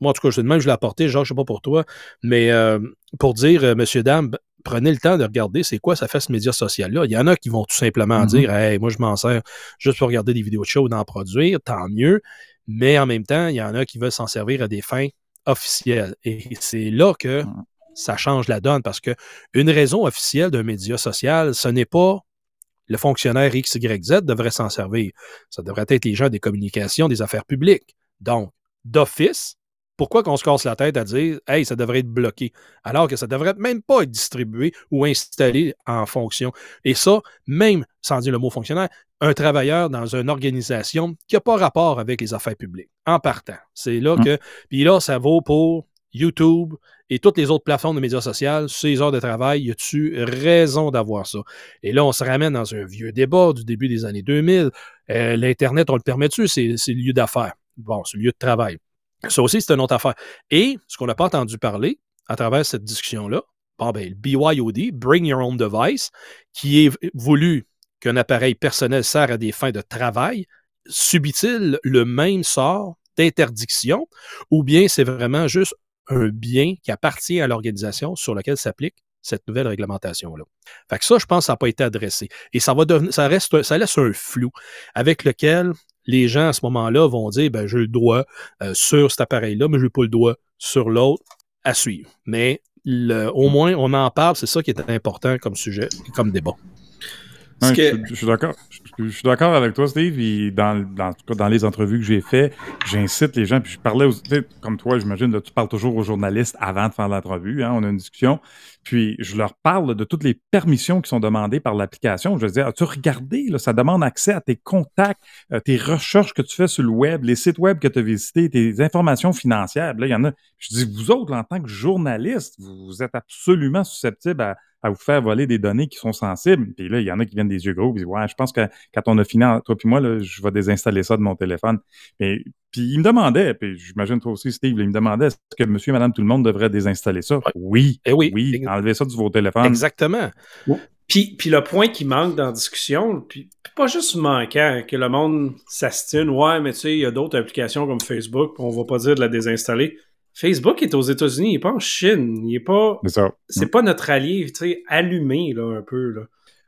moi, en tout cas, je, même je l'ai apporté, genre, je sais pas pour toi, mais euh, pour dire, euh, monsieur, dame, prenez le temps de regarder c'est quoi ça fait ce média social-là. Il y en a qui vont tout simplement mm-hmm. dire, hey, moi, je m'en sers juste pour regarder des vidéos de show ou d'en produire, tant mieux. Mais en même temps, il y en a qui veulent s'en servir à des fins officielles. Et c'est là que mm ça change la donne parce que une raison officielle d'un média social, ce n'est pas le fonctionnaire X, Y, Z devrait s'en servir. Ça devrait être les gens des communications, des affaires publiques. Donc, d'office, pourquoi qu'on se casse la tête à dire Hey, ça devrait être bloqué, alors que ça devrait même pas être distribué ou installé en fonction. Et ça, même sans dire le mot fonctionnaire, un travailleur dans une organisation qui n'a pas rapport avec les affaires publiques, en partant. C'est là hum. que. Puis là, ça vaut pour YouTube et toutes les autres plateformes de médias sociaux, ces heures de travail, y a-tu raison d'avoir ça? Et là, on se ramène dans un vieux débat du début des années 2000. Euh, L'Internet, on le permet-tu? C'est le lieu d'affaires. Bon, c'est le lieu de travail. Ça aussi, c'est une autre affaire. Et ce qu'on n'a pas entendu parler à travers cette discussion-là, bon, ben, le BYOD, Bring Your Own Device, qui est voulu qu'un appareil personnel sert à des fins de travail, subit-il le même sort d'interdiction ou bien c'est vraiment juste un bien qui appartient à l'organisation sur lequel s'applique cette nouvelle réglementation-là. Fait que ça, je pense ça n'a pas été adressé. Et ça va devenir, ça reste, ça laisse un flou avec lequel les gens à ce moment-là vont dire, ben, j'ai le droit euh, sur cet appareil-là, mais je n'ai pas le droit sur l'autre à suivre. Mais au moins, on en parle, c'est ça qui est important comme sujet, comme débat. Je, suis d'accord. Je, suis d'accord avec toi, Steve. Et dans, dans, dans les entrevues que j'ai faites, j'incite les gens. Puis je parlais, aux, comme toi, j'imagine, tu parles toujours aux journalistes avant de faire l'entrevue. Hein, on a une discussion. Puis je leur parle de toutes les permissions qui sont demandées par l'application. Je dire, as-tu regardé, là, ça demande accès à tes contacts, euh, tes recherches que tu fais sur le web, les sites web que tu as visités, tes informations financières. Là, il y en a. Je dis, vous autres, en tant que journaliste, vous êtes absolument susceptibles à à vous faire voler des données qui sont sensibles. Puis là, il y en a qui viennent des yeux gros, puis ouais, je pense que quand on a fini, toi puis moi, là, je vais désinstaller ça de mon téléphone. Mais puis il me demandait, puis j'imagine toi aussi, Steve, il me demandait est-ce que monsieur et madame tout le monde devrait désinstaller ça? Oui. Eh oui. Oui. Enlever ça de vos téléphones. Exactement. Puis, puis le point qui manque dans la discussion, puis pas juste manquant, que le monde s'astine, ouais, mais tu sais, il y a d'autres applications comme Facebook, on va pas dire de la désinstaller. Facebook est aux États-Unis, il n'est pas en Chine. Il est pas. C'est pas notre allié, tu sais, allumé, là, un peu, là.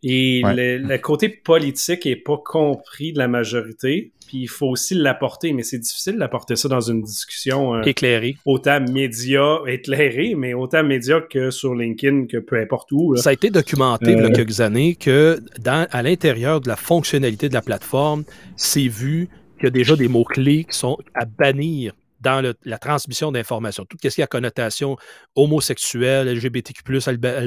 Et le, côté politique n'est pas compris de la majorité. Puis il faut aussi l'apporter, mais c'est difficile d'apporter ça dans une discussion euh, éclairée. Autant média éclairée, mais autant média que sur LinkedIn, que peu importe où. Ça a été documenté il y a euh. quelques années que dans, à l'intérieur de la fonctionnalité de la plateforme, c'est vu qu'il y a déjà des mots-clés qui sont à bannir dans la transmission d'informations. Tout ce qui a connotation homosexuelle, LGBTQ+,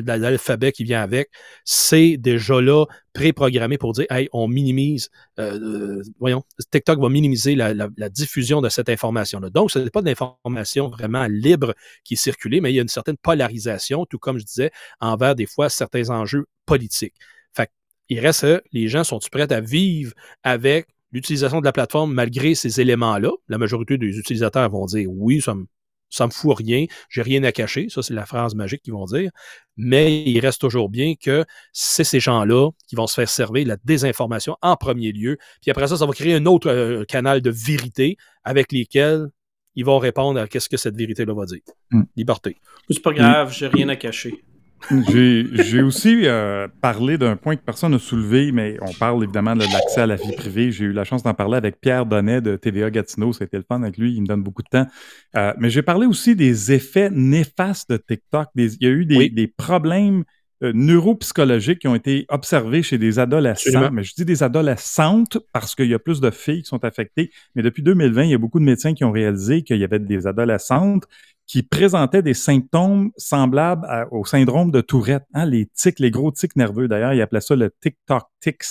l'alphabet qui vient avec, c'est déjà là préprogrammé pour dire, hey, on minimise, euh, euh, voyons, TikTok va minimiser la, diffusion de cette information-là. Donc, ce n'est pas de l'information vraiment libre qui est circulée, mais il y a une certaine polarisation, tout comme je disais, envers des fois certains enjeux politiques. Fait il reste, les gens sont-ils prêts à vivre avec l'utilisation de la plateforme malgré ces éléments-là. La majorité des utilisateurs vont dire oui, ça me, me fout rien, j'ai rien à cacher. Ça, c'est la phrase magique qu'ils vont dire. Mais il reste toujours bien que c'est ces gens-là qui vont se faire servir la désinformation en premier lieu. Puis après ça, ça va créer un autre euh, canal de vérité avec lesquels ils vont répondre à qu'est-ce que cette vérité-là va dire. Hmm. Liberté. C'est pas grave, j'ai rien à cacher. J'ai aussi euh, parlé d'un point que personne n'a soulevé, mais on parle évidemment de l'accès à la vie privée. J'ai eu la chance d'en parler avec Pierre Donnet de TVA Gatineau. C'était le fun avec lui. Il me donne beaucoup de temps. Euh, mais j'ai parlé aussi des effets néfastes de TikTok. il y a eu des, problèmes euh, neuropsychologiques qui ont été observés chez des adolescents. Mais je dis des adolescentes parce qu'il y a plus de filles qui sont affectées. Mais depuis 2020, il y a beaucoup de médecins qui ont réalisé qu'il y avait des adolescentes qui présentaient des symptômes semblables au syndrome de Tourette, hein, les tics, les gros tics nerveux. D'ailleurs, ils appelaient ça le TikTok tics.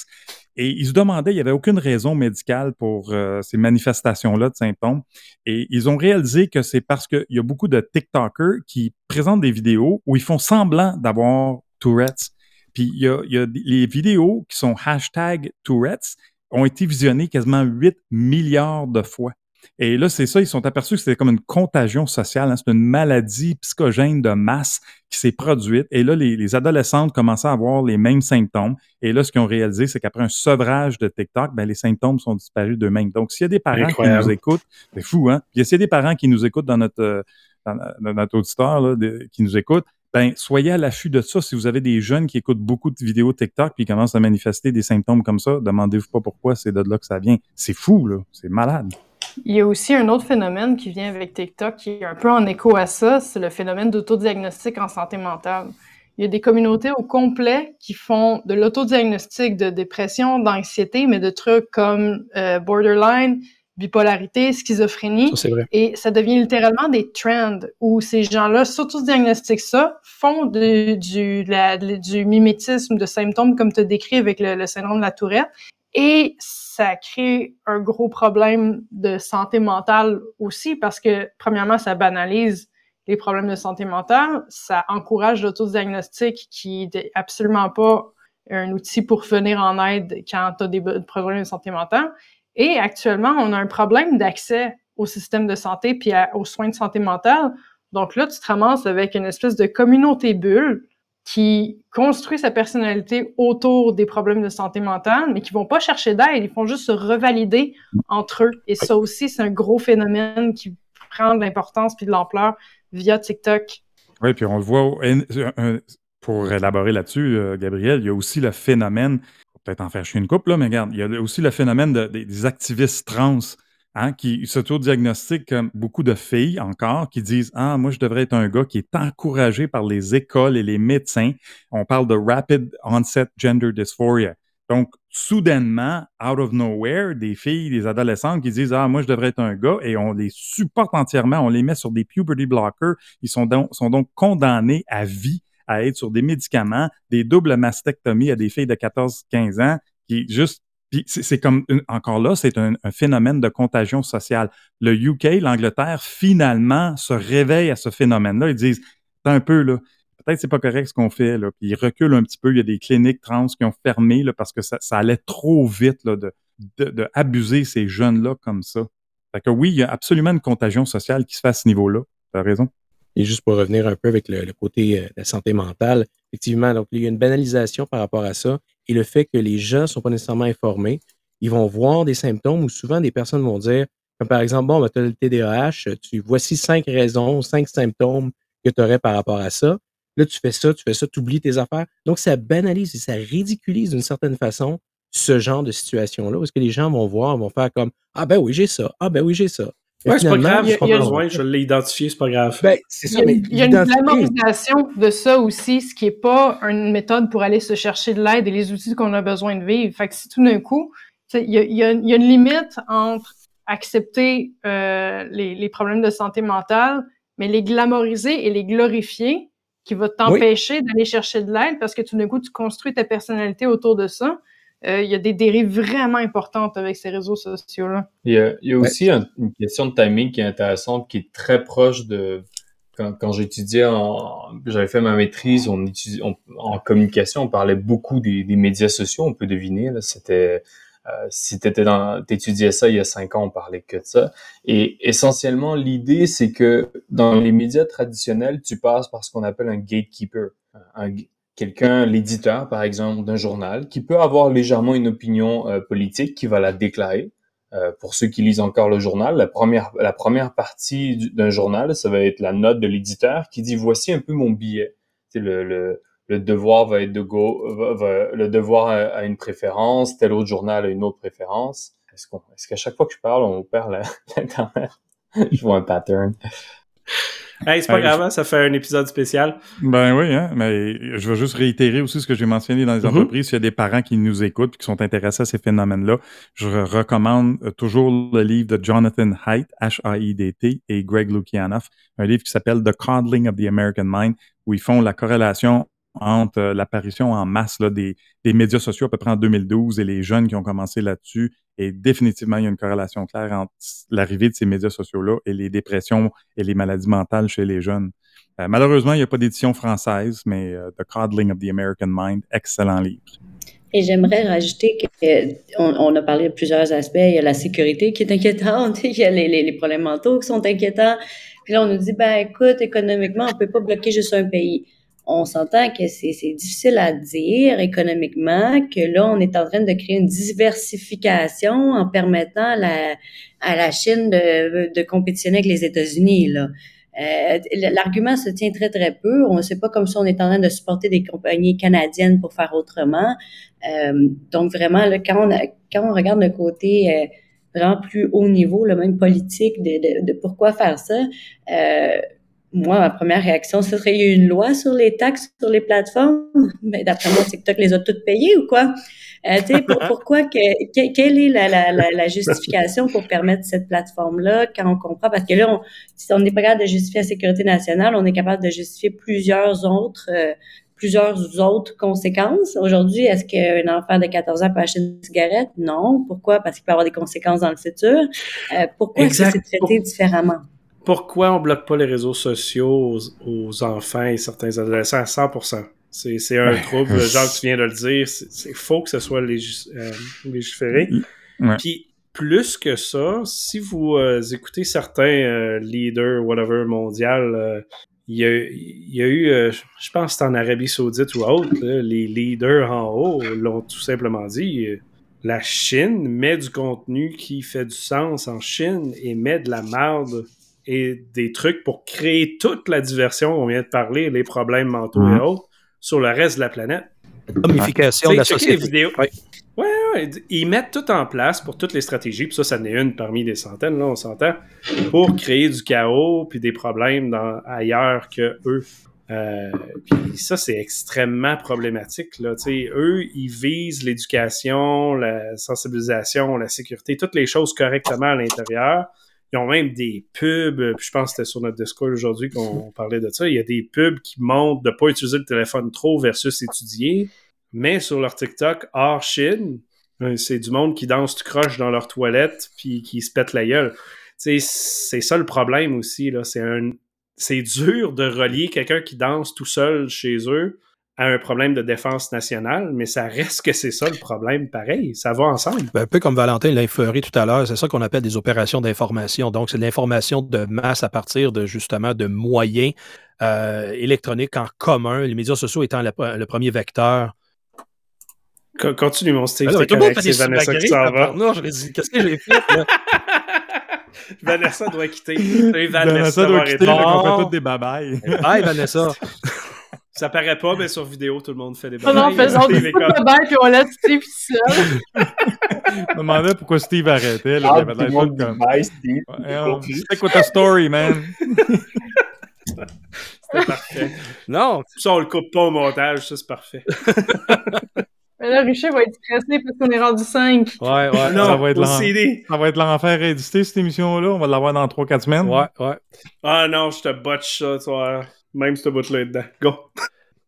Et ils se demandaient, il n'y avait aucune raison médicale pour euh, ces manifestations-là de symptômes. Et ils ont réalisé que c'est parce qu'il y a beaucoup de TikTokers qui présentent des vidéos où ils font semblant d'avoir Tourette's. Puis il y, a, il y a les vidéos qui sont hashtag Tourette's ont été visionnées quasiment 8 milliards de fois. Et là, c'est ça, ils sont aperçus que c'était comme une contagion sociale, hein. c'est une maladie psychogène de masse qui s'est produite. Et là, les, adolescentes commençaient à avoir les mêmes symptômes. Et là, ce qu'ils ont réalisé, c'est qu'après un sevrage de TikTok, ben, les symptômes sont disparus d'eux-mêmes. Donc, s'il y a des parents qui nous écoutent, c'est fou, hein? Puis, s'il y a des parents qui nous écoutent dans notre, dans, notre auditeur, là, qui nous écoutent, ben, soyez à l'affût de ça. Si vous avez des jeunes qui écoutent beaucoup de vidéos TikTok puis qui commencent à manifester des symptômes comme ça, demandez-vous pas pourquoi, c'est de là que ça vient. C'est fou, là. C'est malade. Il y a aussi un autre phénomène qui vient avec TikTok qui est un peu en écho à ça, c'est le phénomène d'autodiagnostic en santé mentale. Il y a des communautés au complet qui font de l'autodiagnostic de dépression, d'anxiété, mais de trucs comme euh, borderline, bipolarité, schizophrénie. Ça, vrai. Et ça devient littéralement des trends où ces gens-là s'autodiagnostiquent ça, font du, du mimétisme de symptômes comme tu as décrit avec le, le syndrome de la tourette, et ça crée un gros problème de santé mentale aussi parce que, premièrement, ça banalise les problèmes de santé mentale, ça encourage l'autodiagnostic qui n'est absolument pas un outil pour venir en aide quand tu as des problèmes de santé mentale. Et actuellement, on a un problème d'accès au système de santé puis aux soins de santé mentale. Donc là, tu te ramasses avec une espèce de communauté bulle qui construit sa personnalité autour des problèmes de santé mentale, mais qui vont pas chercher d'aide, ils font juste se revalider entre eux. Et ça aussi, c'est un gros phénomène qui prend de l'importance puis de l'ampleur via TikTok. Oui, puis on le voit, pour élaborer là-dessus, euh, Gabriel, il y a aussi le phénomène, peut-être en faire chier une couple, là, mais regarde, il y a aussi le phénomène des activistes trans Hein, qui s'auto-diagnostiquent comme beaucoup de filles encore, qui disent Ah, moi, je devrais être un gars qui est encouragé par les écoles et les médecins. On parle de Rapid Onset Gender Dysphoria. Donc, soudainement, out of nowhere, des filles, des adolescentes qui disent Ah, moi, je devrais être un gars, et on les supporte entièrement, on les met sur des puberty blockers. Ils sont donc, sont donc condamnés à vie à être sur des médicaments, des doubles mastectomies à des filles de 14-15 ans qui juste c'est comme, encore là, c'est un, phénomène de contagion sociale. Le UK, l'Angleterre, finalement, se réveille à ce phénomène-là. Ils disent, un peu, là, peut-être c'est pas correct ce qu'on fait, là. Ils reculent un petit peu. Il y a des cliniques trans qui ont fermé, parce que ça, allait trop vite, là, ces jeunes-là comme ça. Fait que oui, il y a absolument une contagion sociale qui se fait à ce niveau-là. Tu as raison. Et juste pour revenir un peu avec le, côté euh, de la santé mentale, effectivement, donc il y a une banalisation par rapport à ça et le fait que les gens ne sont pas nécessairement informés, ils vont voir des symptômes où souvent des personnes vont dire, comme par exemple, bon, ben, tu as le TDAH, tu, voici cinq raisons, cinq symptômes que tu aurais par rapport à ça. Là, tu fais ça, tu fais ça, tu oublies tes affaires. Donc, ça banalise et ça ridiculise d'une certaine façon ce genre de situation-là, parce que les gens vont voir, vont faire comme Ah ben oui, j'ai ça, ah ben oui, j'ai ça. Ouais, c'est pas grave, j'ai pas besoin, je l'ai identifié, c'est pas grave. Ben, c'est ça, il y a, une glamorisation de ça aussi, ce qui n'est pas une méthode pour aller se chercher de l'aide et les outils qu'on a besoin de vivre. Fait que si tout d'un coup, il y a, y a, une limite entre accepter euh, les, les, problèmes de santé mentale, mais les glamoriser et les glorifier, qui va t'empêcher d'aller chercher de l'aide parce que tout d'un coup, tu construis ta personnalité autour de ça. Euh, il y a des dérives vraiment importantes avec ces réseaux sociaux-là. Il y a, il y a aussi une question de timing qui est intéressante, qui est très proche de quand, quand j'étudiais en, j'avais fait ma maîtrise, on, étudie, en communication, on parlait beaucoup des, des médias sociaux. On peut deviner, c'était euh, si tu étudiais ça il y a cinq ans, on parlait que de ça. Et essentiellement, l'idée, c'est que dans les médias traditionnels, tu passes par ce qu'on appelle un gatekeeper. Un, quelqu'un, l'éditeur, par exemple, d'un journal, qui peut avoir légèrement une opinion euh, politique, qui va la déclarer. Euh, pour ceux qui lisent encore le journal, la première, la première partie d'un journal, ça va être la note de l'éditeur qui dit voici un peu mon billet. le, le, le devoir va être de go, le devoir a, une préférence, tel autre journal a une autre préférence. Est-ce qu'on, est-ce qu'à chaque fois que je parle, on perd l'internet? je vois un pattern. Hey, c'est pas grave, hein, ça fait un épisode spécial. Ben oui, hein, mais je veux juste réitérer aussi ce que j'ai mentionné dans les mm-hmm. entreprises. S'il y a des parents qui nous écoutent et qui sont intéressés à ces phénomènes-là, je recommande euh, toujours le livre de Jonathan Haidt, H-A-I-D-T, et Greg Lukianoff, un livre qui s'appelle The Coddling of the American Mind, où ils font la corrélation entre euh, l'apparition en masse des, des, médias sociaux à peu près en 2012 et les jeunes qui ont commencé là-dessus. Et définitivement, il y a une corrélation claire entre l'arrivée de ces médias sociaux-là et les dépressions et les maladies mentales chez les jeunes. Euh, malheureusement, il n'y a pas d'édition française, mais euh, The Coddling of the American Mind, excellent livre. Et j'aimerais rajouter qu'on on a parlé de plusieurs aspects. Il y a la sécurité qui est inquiétante, il y a les, les, problèmes mentaux qui sont inquiétants. Puis là, on nous dit, ben écoute, économiquement, on peut pas bloquer juste un pays on s'entend que c'est difficile à dire économiquement, que là, on est en train de créer une diversification en permettant à la Chine de, de compétitionner avec les États-Unis. Euh, L'argument se tient très, très peu. On ne sait pas comme si on est en train de supporter des compagnies canadiennes pour faire autrement. Euh, donc, vraiment, là, quand, on quand on regarde le côté euh, vraiment plus haut niveau, le même politique de, de, de pourquoi faire ça, euh, moi, ma première réaction, ce serait y a une loi sur les taxes sur les plateformes? Mais d'après moi, TikTok les a toutes payées ou quoi? Euh, pourquoi, que, quelle est la, la, la, justification pour permettre cette plateforme-là quand on comprend? Parce que là, on, si on n'est pas capable de justifier la sécurité nationale, on est capable de justifier plusieurs autres, euh, plusieurs autres conséquences. Aujourd'hui, est-ce qu'un enfant de 14 ans peut acheter une cigarette? Non. Pourquoi? Parce qu'il peut avoir des conséquences dans le futur. Euh, pourquoi est-ce que c'est traité différemment? Pourquoi on bloque pas les réseaux sociaux aux, enfants et certains adolescents à 100%? C'est un trouble, genre tu viens de le dire, c'est faux que ce soit euh, légiféré. Puis plus que ça, si vous euh, écoutez certains euh, leaders, whatever, mondial, il y, a, y a eu, je pense que c'est en Arabie Saoudite ou autre, les leaders en haut l'ont tout simplement dit. la Chine met du contenu qui fait du sens en Chine et met de la merde et des trucs pour créer toute la diversion on vient de parler, les problèmes mentaux et mhm. autres, sur le reste de la planète. Communication de la société. vidéos. Ouais. ouais. ils mettent tout en place pour toutes les stratégies, puis ça, ça n'est une parmi des centaines, là, on s'entend, pour créer du chaos puis des problèmes dans, ailleurs que eux. Euh, puis ça, c'est extrêmement problématique. Là. eux, ils visent l'éducation, la sensibilisation, la sécurité, toutes les choses correctement à l'intérieur. Ils ont même des pubs, euh, puis je pense que c'était sur notre Discord aujourd'hui qu'on parlait de ça. Il y a des pubs qui montrent de ne pas utiliser le téléphone trop versus étudier. Mais sur leur TikTok, hors Chine, euh, c'est du monde qui danse tout croche dans leur toilette puis qui se pète la gueule. C'est ça le problème aussi. C'est un... dur de relier quelqu'un qui danse tout seul chez eux à un problème de défense nationale, mais ça reste que c'est ça le problème pareil. Ça va ensemble. Ben, un peu comme Valentin l'a inféré tout à l'heure, c'est ça qu'on appelle des opérations d'information. Donc, c'est de l'information de masse à partir de justement de moyens euh, électroniques en commun, les médias sociaux étant le, premier vecteur. Continue, mon Steve. Ben c'est Vanessa qui s'en va. Non, je dit, qu'est-ce que j'ai fait? Vanessa doit quitter. Vanessa, Vanessa doit quitter, on fait toutes des babayes. Bye, Vanessa. Ça paraît pas, mais sur vidéo, tout le monde fait des babayes. Non, non, faisons des babayes, puis on laisse Steve seul. Je me demandais pourquoi Steve arrêtait. Là, ah, il avait l'air comme... Bye, Steve. Stick with the story, man. C'était parfait. Non, ça, on le coupe pas au montage, ça, c'est parfait. Mais là, Richet va être stressé parce qu'on est rendu 5. Ouais, ouais. Non, ça va être CD. Ça va être l'enfer réédité, cette émission-là. On va l'avoir dans 3-4 semaines. Ouais, ouais. Ah non, je te botche ça, toi. Même ce bout-là dedans. Go!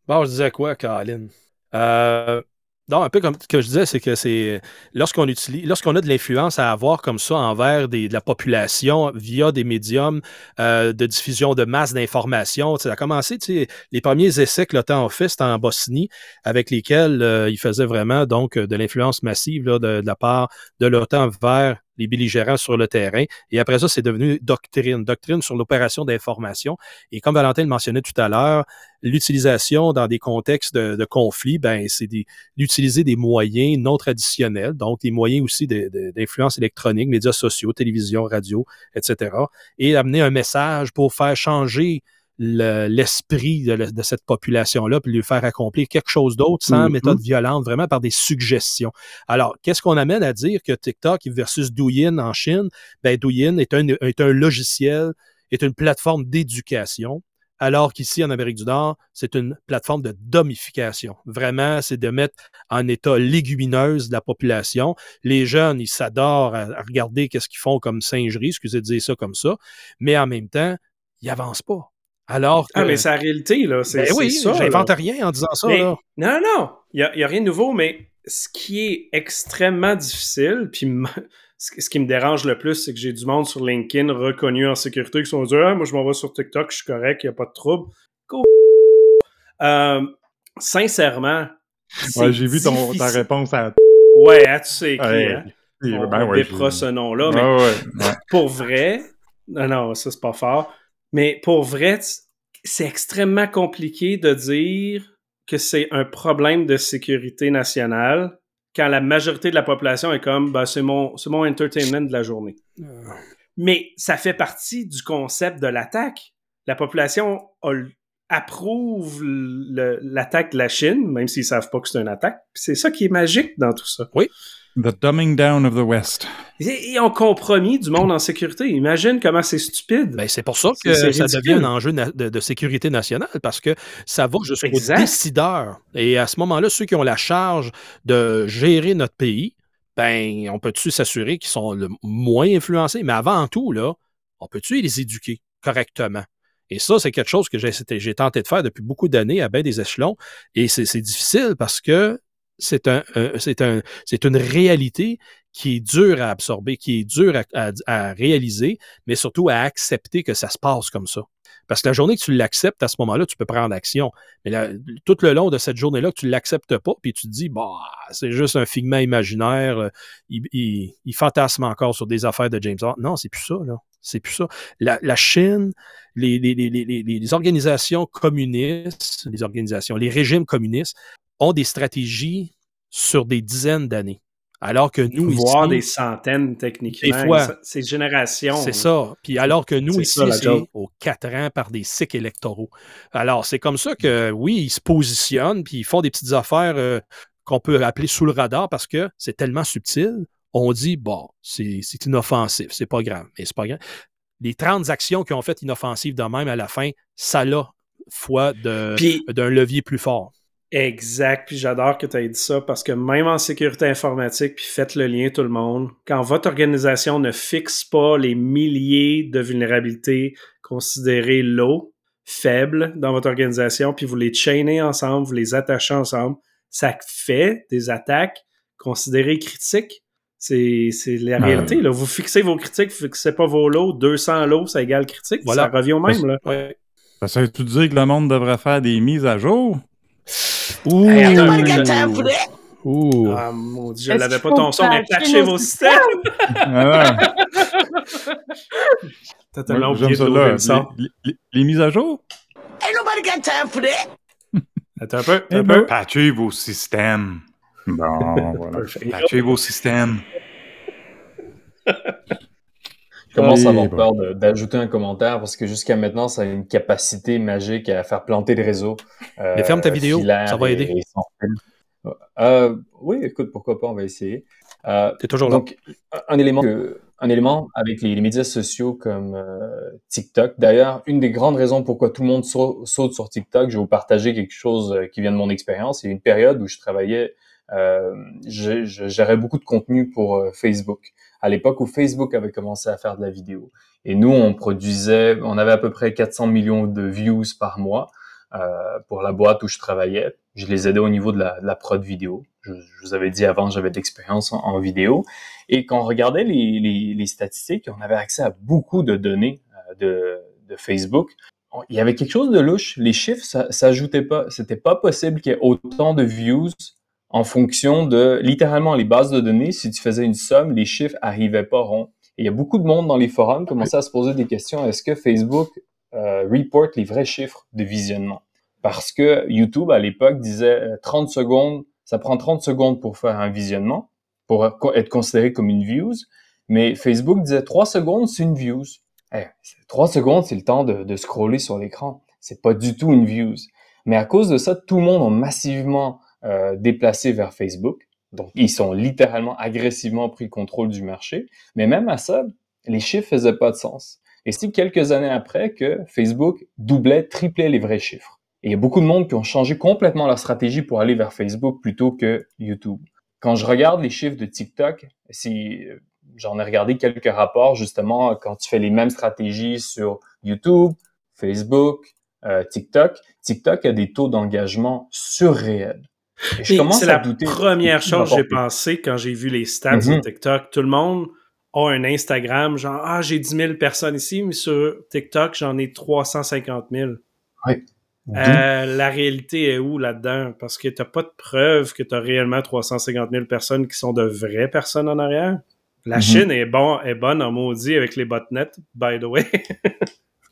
Bon, je disais quoi, Caroline? Euh, non, un peu comme ce que je disais, c'est que c'est lorsqu'on utilise, lorsqu'on a de l'influence à avoir comme ça envers de la population via des médiums euh, de diffusion de masse d'informations. Ça a commencé, les premiers essais que l'OTAN a fait, c'était en Bosnie, avec lesquels euh, il faisait vraiment donc de l'influence massive de, la part de l'OTAN vers les belligérants sur le terrain. Et après ça, c'est devenu doctrine, doctrine sur l'opération d'information. Et comme Valentin le mentionnait tout à l'heure, l'utilisation dans des contextes de, de conflit, ben, c'est d'utiliser des moyens non traditionnels, donc des moyens aussi d'influence électronique, médias sociaux, télévision, radio, etc. Et amener un message pour faire changer l'esprit de, cette population-là, puis lui faire accomplir quelque chose d'autre sans mm-hmm. méthode violente, vraiment par des suggestions. Alors, qu'est-ce qu'on amène à dire que TikTok versus Douyin en Chine? Ben, Douyin est un, est un logiciel, est une plateforme d'éducation alors qu'ici, en Amérique du Nord, c'est une plateforme de domification. Vraiment, c'est de mettre en état légumineuse la population. Les jeunes, ils s'adorent à, regarder qu'est-ce qu'ils font comme singerie, excusez de dire ça comme ça, mais en même temps, ils n'avancent pas. Alors Ah, mais c'est la réalité, là. C'est ben oui, ça. J'invente rien en disant ça, là. Non, non, il n'y a, a, rien de nouveau, mais ce qui est extrêmement difficile, puis ce qui me dérange le plus, c'est que j'ai du monde sur LinkedIn reconnu en sécurité qui sont dit ah, moi je m'en vais sur TikTok, je suis correct, il n'y a pas de trouble. Euh, sincèrement. Ouais, j'ai vu ton, ta réponse à. Ouais, hein, tu sais écrit, hein? On ben ce nom-là, mais pour vrai, non, non, ça c'est pas fort. Mais pour vrai, c'est extrêmement compliqué de dire que c'est un problème de sécurité nationale quand la majorité de la population est comme ben, c'est mon, mon entertainment de la journée. Ah. Mais ça fait partie du concept de l'attaque. La population approuve l'attaque de la Chine, même s'ils ne savent pas que c'est une attaque. C'est ça qui est magique dans tout ça. Oui. The dumbing down of the West. Ils ont compromis du monde en sécurité. Imagine comment c'est stupide. Ben, c'est pour ça que ça devient un enjeu de, sécurité nationale, parce que ça va jusqu'aux décideurs. Et à ce moment-là, ceux qui ont la charge de gérer notre pays, ben, on peut-tu s'assurer qu'ils sont le moins influencés? Mais avant tout, là, on peut-tu les éduquer correctement? Et ça, c'est quelque chose que j'ai tenté de faire depuis beaucoup d'années à bien des échelons. Et c'est difficile parce que c'est un, c'est un, c'est une réalité qui est dure à absorber, qui est dure à, réaliser, mais surtout à accepter que ça se passe comme ça. Parce que la journée que tu l'acceptes, à ce moment-là, tu peux prendre action. Mais tout le long de cette journée-là, tu ne l'acceptes pas, puis tu te dis, bah, c'est juste un figment imaginaire, euh, il, il, fantasme encore sur des affaires de James Hart. Non, c'est plus ça, là. C'est plus ça. La, la Chine, les, les, les, les, organisations communistes, les organisations, les régimes communistes ont des stratégies sur des dizaines d'années. Alors que nous, Voire des centaines, techniquement. Des fois. C'est générations. C'est ça. Puis alors que nous, ici, c'est aux quatre ans par des cycles électoraux. Alors, c'est comme ça que, oui, ils se positionnent, puis ils font des petites affaires euh, qu'on peut appeler sous le radar parce que c'est tellement subtil. On dit, bon, c'est inoffensif, c'est pas grave. Mais c'est pas grave. Les transactions qui ont fait inoffensives de même à la fin, ça l'a foi d'un levier plus fort. Exact, puis j'adore que tu aies dit ça parce que même en sécurité informatique, puis faites le lien tout le monde, quand votre organisation ne fixe pas les milliers de vulnérabilités considérées low, faibles dans votre organisation, puis vous les chaînez ensemble, vous les attachez ensemble, ça fait des attaques considérées critiques. C'est, la réalité. Là. Vous fixez vos critiques, vous fixez pas vos lots. 200 lots, ça égale critique. Ça revient au même. Là. Ouais. Ça veut-tu dire que le monde devrait faire des mises à jour? Ouh. Ouh. Ah mon dieu, je l'avais pas ton son, mais patchez vos systèmes! ah. T'as tellement oublié de là. le son. Les, les, mises à jour? Ain't nobody got time for that! Attends un peu, attends un peu. Patchez vos systèmes. Bon, voilà. Patchez vos systèmes. Je commence à avoir peur d'ajouter un commentaire parce que jusqu'à maintenant, ça a une capacité magique à faire planter le réseau. Euh, Mais ferme ta vidéo, ça va aider. Euh, oui, écoute, pourquoi pas, on va essayer. Euh, T'es toujours donc, Un élément, un élément avec les, médias sociaux comme euh, TikTok. D'ailleurs, une des grandes raisons pourquoi tout le monde saute sur TikTok, je vais vous partager quelque chose euh, qui vient de mon expérience. Il y a une période où je travaillais, euh, je gérais beaucoup de contenu pour Facebook à l'époque où Facebook avait commencé à faire de la vidéo. Et nous, on produisait, on avait à peu près 400 millions de views par mois euh, pour la boîte où je travaillais. Je les aidais au niveau de la, de la prod vidéo. Je, je, vous avais dit avant, j'avais de l'expérience en, vidéo. Et quand on regardait les, les, les, statistiques, on avait accès à beaucoup de données euh, de, de Facebook. Il y avait quelque chose de louche. Les chiffres, ça s'ajoutait pas. C'était pas possible qu'il y ait autant de views en fonction de littéralement les bases de données. Si tu faisais une somme, les chiffres arrivaient pas ronds. Et il y a beaucoup de monde dans les forums qui commençait à se poser des questions. Est-ce que Facebook euh, reporte les vrais chiffres de visionnement? Parce que YouTube, à l'époque, disait 30 euh, secondes, ça prend 30 secondes pour faire un visionnement, pour être considéré comme une views. Mais Facebook disait 3 secondes, c'est une views. Eh, 3 secondes, c'est le temps de, de scroller sur l'écran. C'est pas du tout une views. Mais à cause de ça, tout le monde a massivement euh, déplacé vers Facebook. Donc, ils sont littéralement agressivement pris le contrôle du marché. Mais même à ça, les chiffres faisaient pas de sens. Et c'est quelques années après que Facebook doublait, triplait les vrais chiffres. Et il y a beaucoup de monde qui ont changé complètement leur stratégie pour aller vers Facebook plutôt que YouTube. Quand je regarde les chiffres de TikTok, si j'en ai regardé quelques rapports justement quand tu fais les mêmes stratégies sur YouTube, Facebook, euh, TikTok, TikTok a des taux d'engagement surréels. C'est la première chose que j'ai pensé quand j'ai vu les stats de mm-hmm. TikTok. Tout le monde a un Instagram, genre Ah, j'ai 10 000 personnes ici, mais sur TikTok, j'en ai 350 000. Oui. Euh, la réalité est où là-dedans? Parce que tu n'as pas de preuve que tu as réellement 350 000 personnes qui sont de vraies personnes en arrière? La mm-hmm. Chine est, bon, est bonne en maudit avec les botnets, by the way.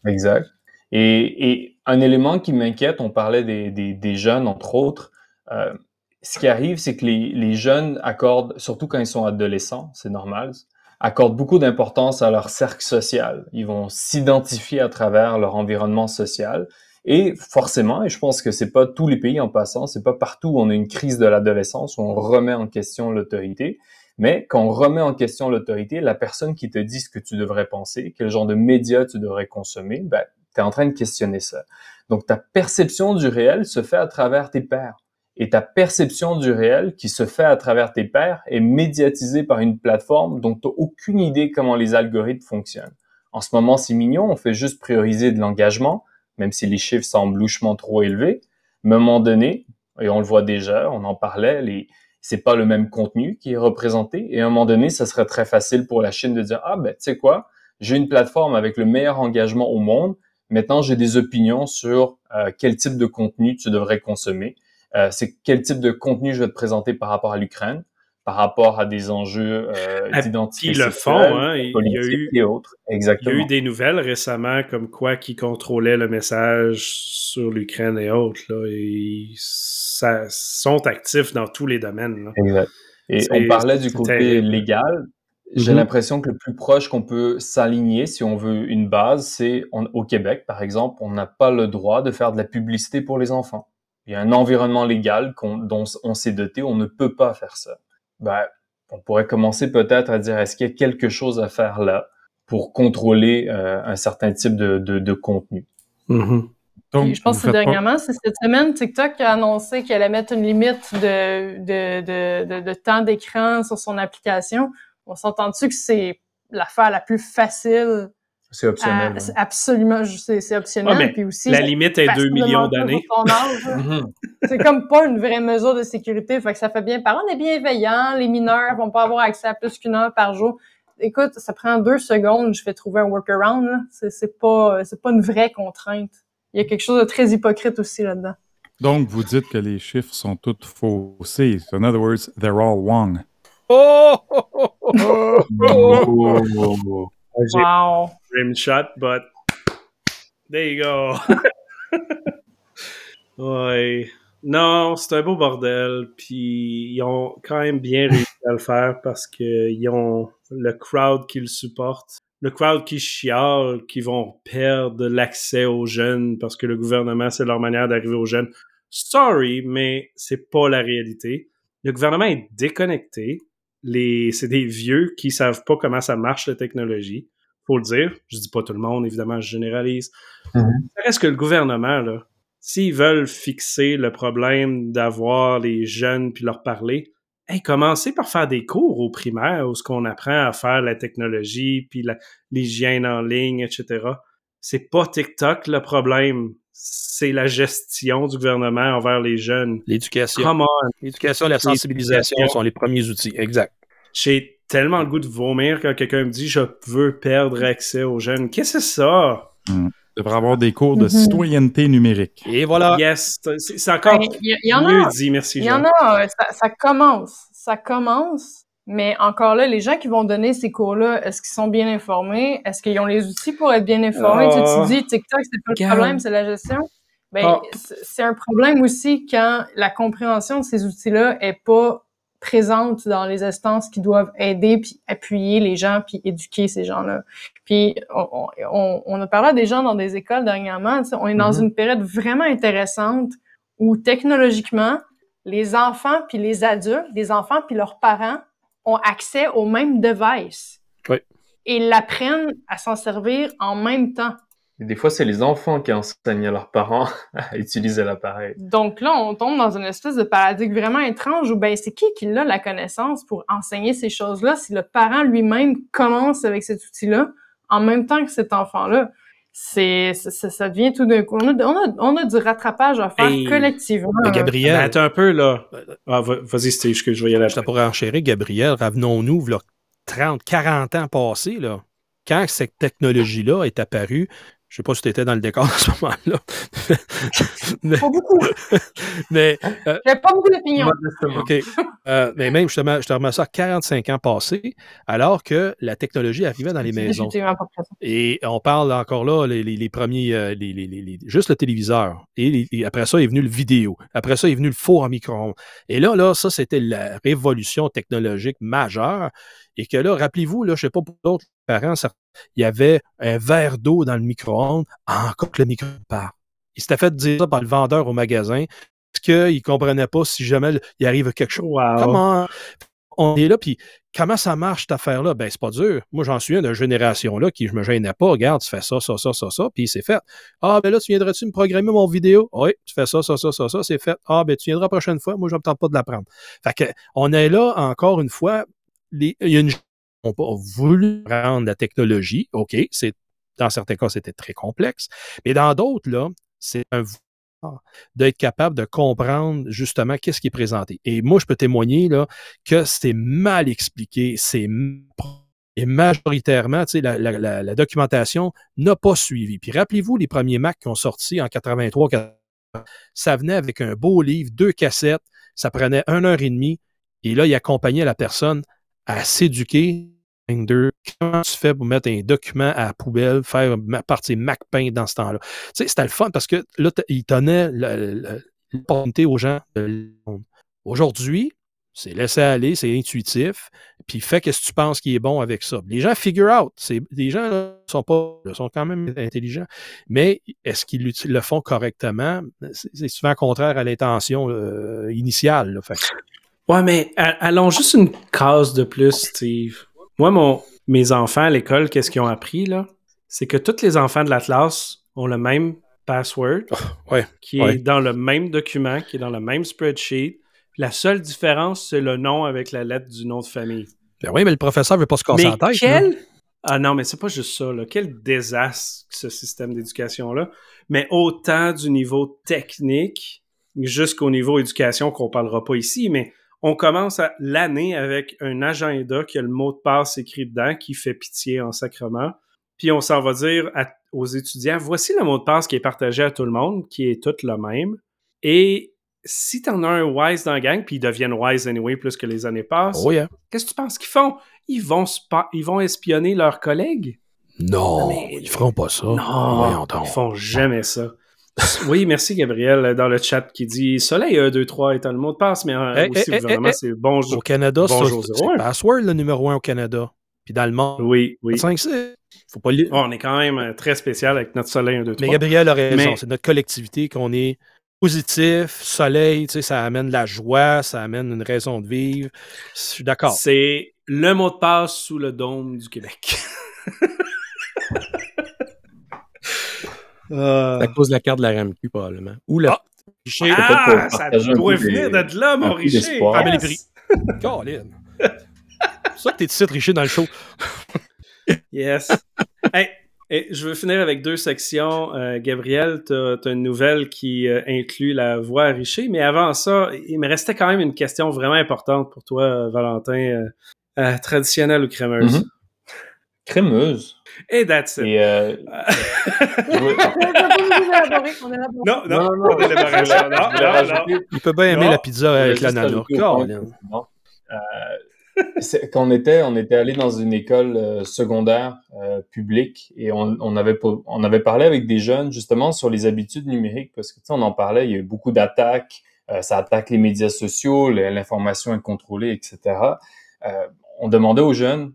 exact. Et, un élément qui m'inquiète, on parlait des, jeunes, entre autres. Euh, ce qui arrive, c'est que les, jeunes accordent, surtout quand ils sont adolescents, c'est normal, accordent beaucoup d'importance à leur cercle social. Ils vont s'identifier à travers leur environnement social. Et forcément, et je pense que c'est pas tous les pays en passant, c'est pas partout où on a une crise de l'adolescence où on remet en question l'autorité. Mais quand on remet en question l'autorité, la personne qui te dit ce que tu devrais penser, quel genre de médias tu devrais consommer, ben, tu es en train de questionner ça. Donc ta perception du réel se fait à travers tes pairs. Et ta perception du réel qui se fait à travers tes pairs est médiatisée par une plateforme dont tu n'as aucune idée comment les algorithmes fonctionnent. En ce moment, c'est mignon, on fait juste prioriser de l'engagement, même si les chiffres semblent louchement trop élevés. Mais à un moment donné, et on le voit déjà, on en parlait, les, c'est pas le même contenu qui est représenté. Et à un moment donné, ça serait très facile pour la Chine de dire, ah ben, tu sais quoi, j'ai une plateforme avec le meilleur engagement au monde. Maintenant, j'ai des opinions sur euh, quel type de contenu tu devrais consommer. Euh, c'est quel type de contenu je vais te présenter par rapport à l'Ukraine, par rapport à des enjeux euh, ah, d'identité Ils le font, hein, il y a eu, et autres. Exactement. Il y a eu des nouvelles récemment comme quoi qui contrôlait le message sur l'Ukraine et autres. Là, et ça, sont actifs dans tous les domaines. Exact. Et on parlait du côté légal. J'ai mhm. l'impression que le plus proche qu'on peut s'aligner, si on veut une base, c'est au Québec, par exemple, on n'a pas le droit de faire de la publicité pour les enfants. Il y a un environnement légal dont on s'est doté, on ne peut pas faire ça. Ben, on pourrait commencer peut-être à dire est-ce qu'il y a quelque chose à faire là pour contrôler euh, un certain type de, de, contenu? Mhm je pense que dernièrement, c'est cette semaine, TikTok a annoncé qu'elle allait mettre une limite de, de, de, de, temps d'écran sur son application. On s'entend-tu que c'est l'affaire la plus facile? C'est optionnel. absolument, c'est optionnel. puis aussi, la limite est 2 millions d'années. Mhm. c'est comme pas une vraie mesure de sécurité. Fait que ça fait bien. Par on est bienveillant. Les mineurs vont pas avoir accès à plus qu'une heure par jour. Écoute, ça prend deux secondes, je vais trouver un workaround. C'est pas, pas une vraie contrainte il y a quelque chose de très hypocrite aussi là-dedans. Donc, vous dites que les chiffres sont tous faussés. in other words, they're all wrong. Oh! oh! Wow. Rim shot, but there you go. ouais. Non, c'est un beau bordel. Puis ils ont quand même bien réussi à le faire parce qu'ils ont le crowd qui le supporte le crowd qui chiale, qui vont perdre l'accès aux jeunes parce que le gouvernement, c'est leur manière d'arriver aux jeunes. Sorry, mais c'est pas la réalité. Le gouvernement est déconnecté. Les, c'est des vieux qui savent pas comment ça marche la technologie. Faut le dire. Je dis pas tout le monde, évidemment, je généralise. Mm-hmm. Ça reste que le gouvernement, là, s'ils veulent fixer le problème d'avoir les jeunes puis leur parler, hey, commencez par faire des cours au primaire où ce qu'on apprend à faire la technologie, puis l'hygiène en ligne, etc. C'est pas TikTok le problème, c'est la gestion du gouvernement envers les jeunes. L'éducation. L'éducation et la sensibilisation sont les premiers outils, exact. J'ai tellement le goût de vomir quand quelqu'un me dit je veux perdre accès aux jeunes. Qu'est-ce que c'est ça? Il devrait avoir des cours de mhm. citoyenneté numérique. Et voilà. Yes, c'est encore ben, mieux dit, merci. Il y en a, ça, commence, ça commence, mais encore là, les gens qui vont donner ces cours-là, est-ce qu'ils sont bien informés? Est-ce qu'ils ont les outils pour être bien informés? Tu, ah. dis TikTok, c'est pas le problème, c'est la gestion. Ben, ah. c'est un problème aussi quand la compréhension de ces outils-là est pas présentes dans les instances qui doivent aider, puis appuyer les gens, puis éduquer ces gens-là. Puis on, on, on, a parlé à des gens dans des écoles dernièrement, on est dans mm-hmm. une période vraiment intéressante où technologiquement, les enfants puis les adultes, les enfants puis leurs parents ont accès au même device. Oui. Et l'apprennent à s'en servir en même temps. Et des fois, c'est les enfants qui enseignent à leurs parents à utiliser l'appareil. Donc là, on tombe dans une espèce de paradigme vraiment étrange où ben c'est qui qui a la connaissance pour enseigner ces choses-là si le parent lui-même commence avec cet outil-là en même temps que cet enfant-là? C'est ça, ça, devient tout d'un coup. On a, on, a, on a, du rattrapage à faire collectivement. Gabriel. Ben, attends un peu, là. Ah, vas-y, Steve, que je vais y aller. Je pourrais enchérir, Gabriel. Revenons-nous, 30, 40 ans passés, là. Quand cette technologie-là est apparue, je sais pas si tu étais dans le décor à ce moment-là. pas beaucoup. mais. Euh, J'avais pas beaucoup d'opinion. OK. Euh, mais même, je te, remets ça 45 ans passés, alors que la technologie arrivait dans les maisons. Et on parle encore là, les, premiers, euh, les, juste le téléviseur. Et, après ça est venu le vidéo. Après ça est venu le four en micro-ondes. Et là, là, ça, c'était la révolution technologique majeure. Et que là, rappelez-vous, là, je sais pas pour d'autres parents, il y avait un verre d'eau dans le micro-ondes, encore que le micro part. Il s'était fait dire ça par le vendeur au magasin, parce qu'il ne comprenait pas si jamais il arrive quelque chose. Comment on est là, puis comment ça marche cette affaire-là? Ben, c'est pas dur. Moi, j'en suis une de génération-là qui je me gênais pas. Regarde, tu fais ça, ça, ça, ça, ça, puis c'est fait. Ah, ben là, tu viendrais-tu me programmer mon vidéo? Oui, tu fais ça, ça, ça, ça, ça, c'est fait. Ah, ben tu viendras la prochaine fois. Moi, je ne me tente pas de l'apprendre. Fait que, on est là, encore une fois, il y a une pas voulu prendre la technologie. OK, c'est dans certains cas, c'était très complexe. Mais dans d'autres, là, c'est un d'être capable de comprendre justement qu'est-ce qui est présenté. Et moi, je peux témoigner là, que c'est mal expliqué, c'est et majoritairement, la, la, documentation n'a pas suivi. Puis rappelez-vous les premiers Mac qui ont sorti en 83, ça venait avec un beau livre, deux cassettes, ça prenait une heure et demie, et là, il accompagnait la personne à s'éduquer comment tu fais pour mettre un document à la poubelle, faire partie MacPaint dans ce temps-là? Tu sais, c'était le fun parce que là, il donnait l'opportunité aux gens de Aujourd'hui, c'est laisser aller, c'est intuitif, puis fais ce que tu penses qui est bon avec ça. Les gens figure out. Les gens là, sont pas sont quand même intelligents, mais est-ce qu'ils le font correctement? C'est souvent contraire à l'intention euh, initiale. Là. Ouais, mais allons juste une case de plus, Steve. Moi, mon, mes enfants à l'école, qu'est-ce qu'ils ont appris, là? C'est que tous les enfants de la classe ont le même password, qui est dans le même document, qui est dans le même spreadsheet. La seule différence, c'est le nom avec la lettre du nom de famille. Ben oui, mais le professeur veut pas se casser la tête. Quel... Ah non, mais c'est pas juste ça. Là. Quel désastre, ce système d'éducation-là. Mais autant du niveau technique jusqu'au niveau éducation qu'on parlera pas ici, mais on commence l'année avec un agenda qui a le mot de passe écrit dedans, qui fait pitié en sacrement. Puis on s'en va dire aux étudiants, voici le mot de passe qui est partagé à tout le monde, qui est tout le même. Et si tu en as un wise dans la gang, puis ils deviennent wise anyway plus que les années passent, oh qu'est-ce que tu penses qu'ils font? Ils vont, ils vont espionner leurs collègues? Non, ils feront pas ça. Non, ils font jamais ça oui, merci Gabriel dans le chat qui dit Soleil 1, 2, 3 est le mot de passe, mais euh, aussi hey, c'est bonjour. Au Canada, c'est password le numéro 1 au Canada. Puis dans le monde, oui, oui. 5, Faut pas On est quand même euh, très spécial avec notre Soleil 1, 2, 3. Mais Gabriel a raison, c'est notre collectivité qu'on est positif, soleil, tu sais, ça amène la joie, ça amène une raison de vivre. Je suis d'accord. C'est le mot de passe sous le dôme du Québec. Euh... À cause de la carte de la RAMQ, probablement. Ou la. Ah, ah ça doit venir de là, mon Richer. Ah, mais les prix. Colin. C'est ça que t'es ici, Richer, dans le show. yes. Hey, je veux finir avec deux sections. Euh, Gabriel, tu as, une nouvelle qui euh, inclut la voix à Richer, mais avant ça, il me restait quand même une question vraiment importante pour toi, euh, Valentin. traditionnelle ou crémeuse? Mm-hmm. Crémeuse. Et that's it. Et euh... non, non, non, non, non, Il peut bien aimer la pizza avec l'ananas. Euh, quand on était, on était allé dans une école euh, secondaire euh, publique et on, on, avait, on avait parlé avec des jeunes justement sur les habitudes numériques parce que tu sais, on en parlait, il y a eu beaucoup d'attaques ça attaque les médias sociaux, l'information est contrôlée, etc. on demandait aux jeunes,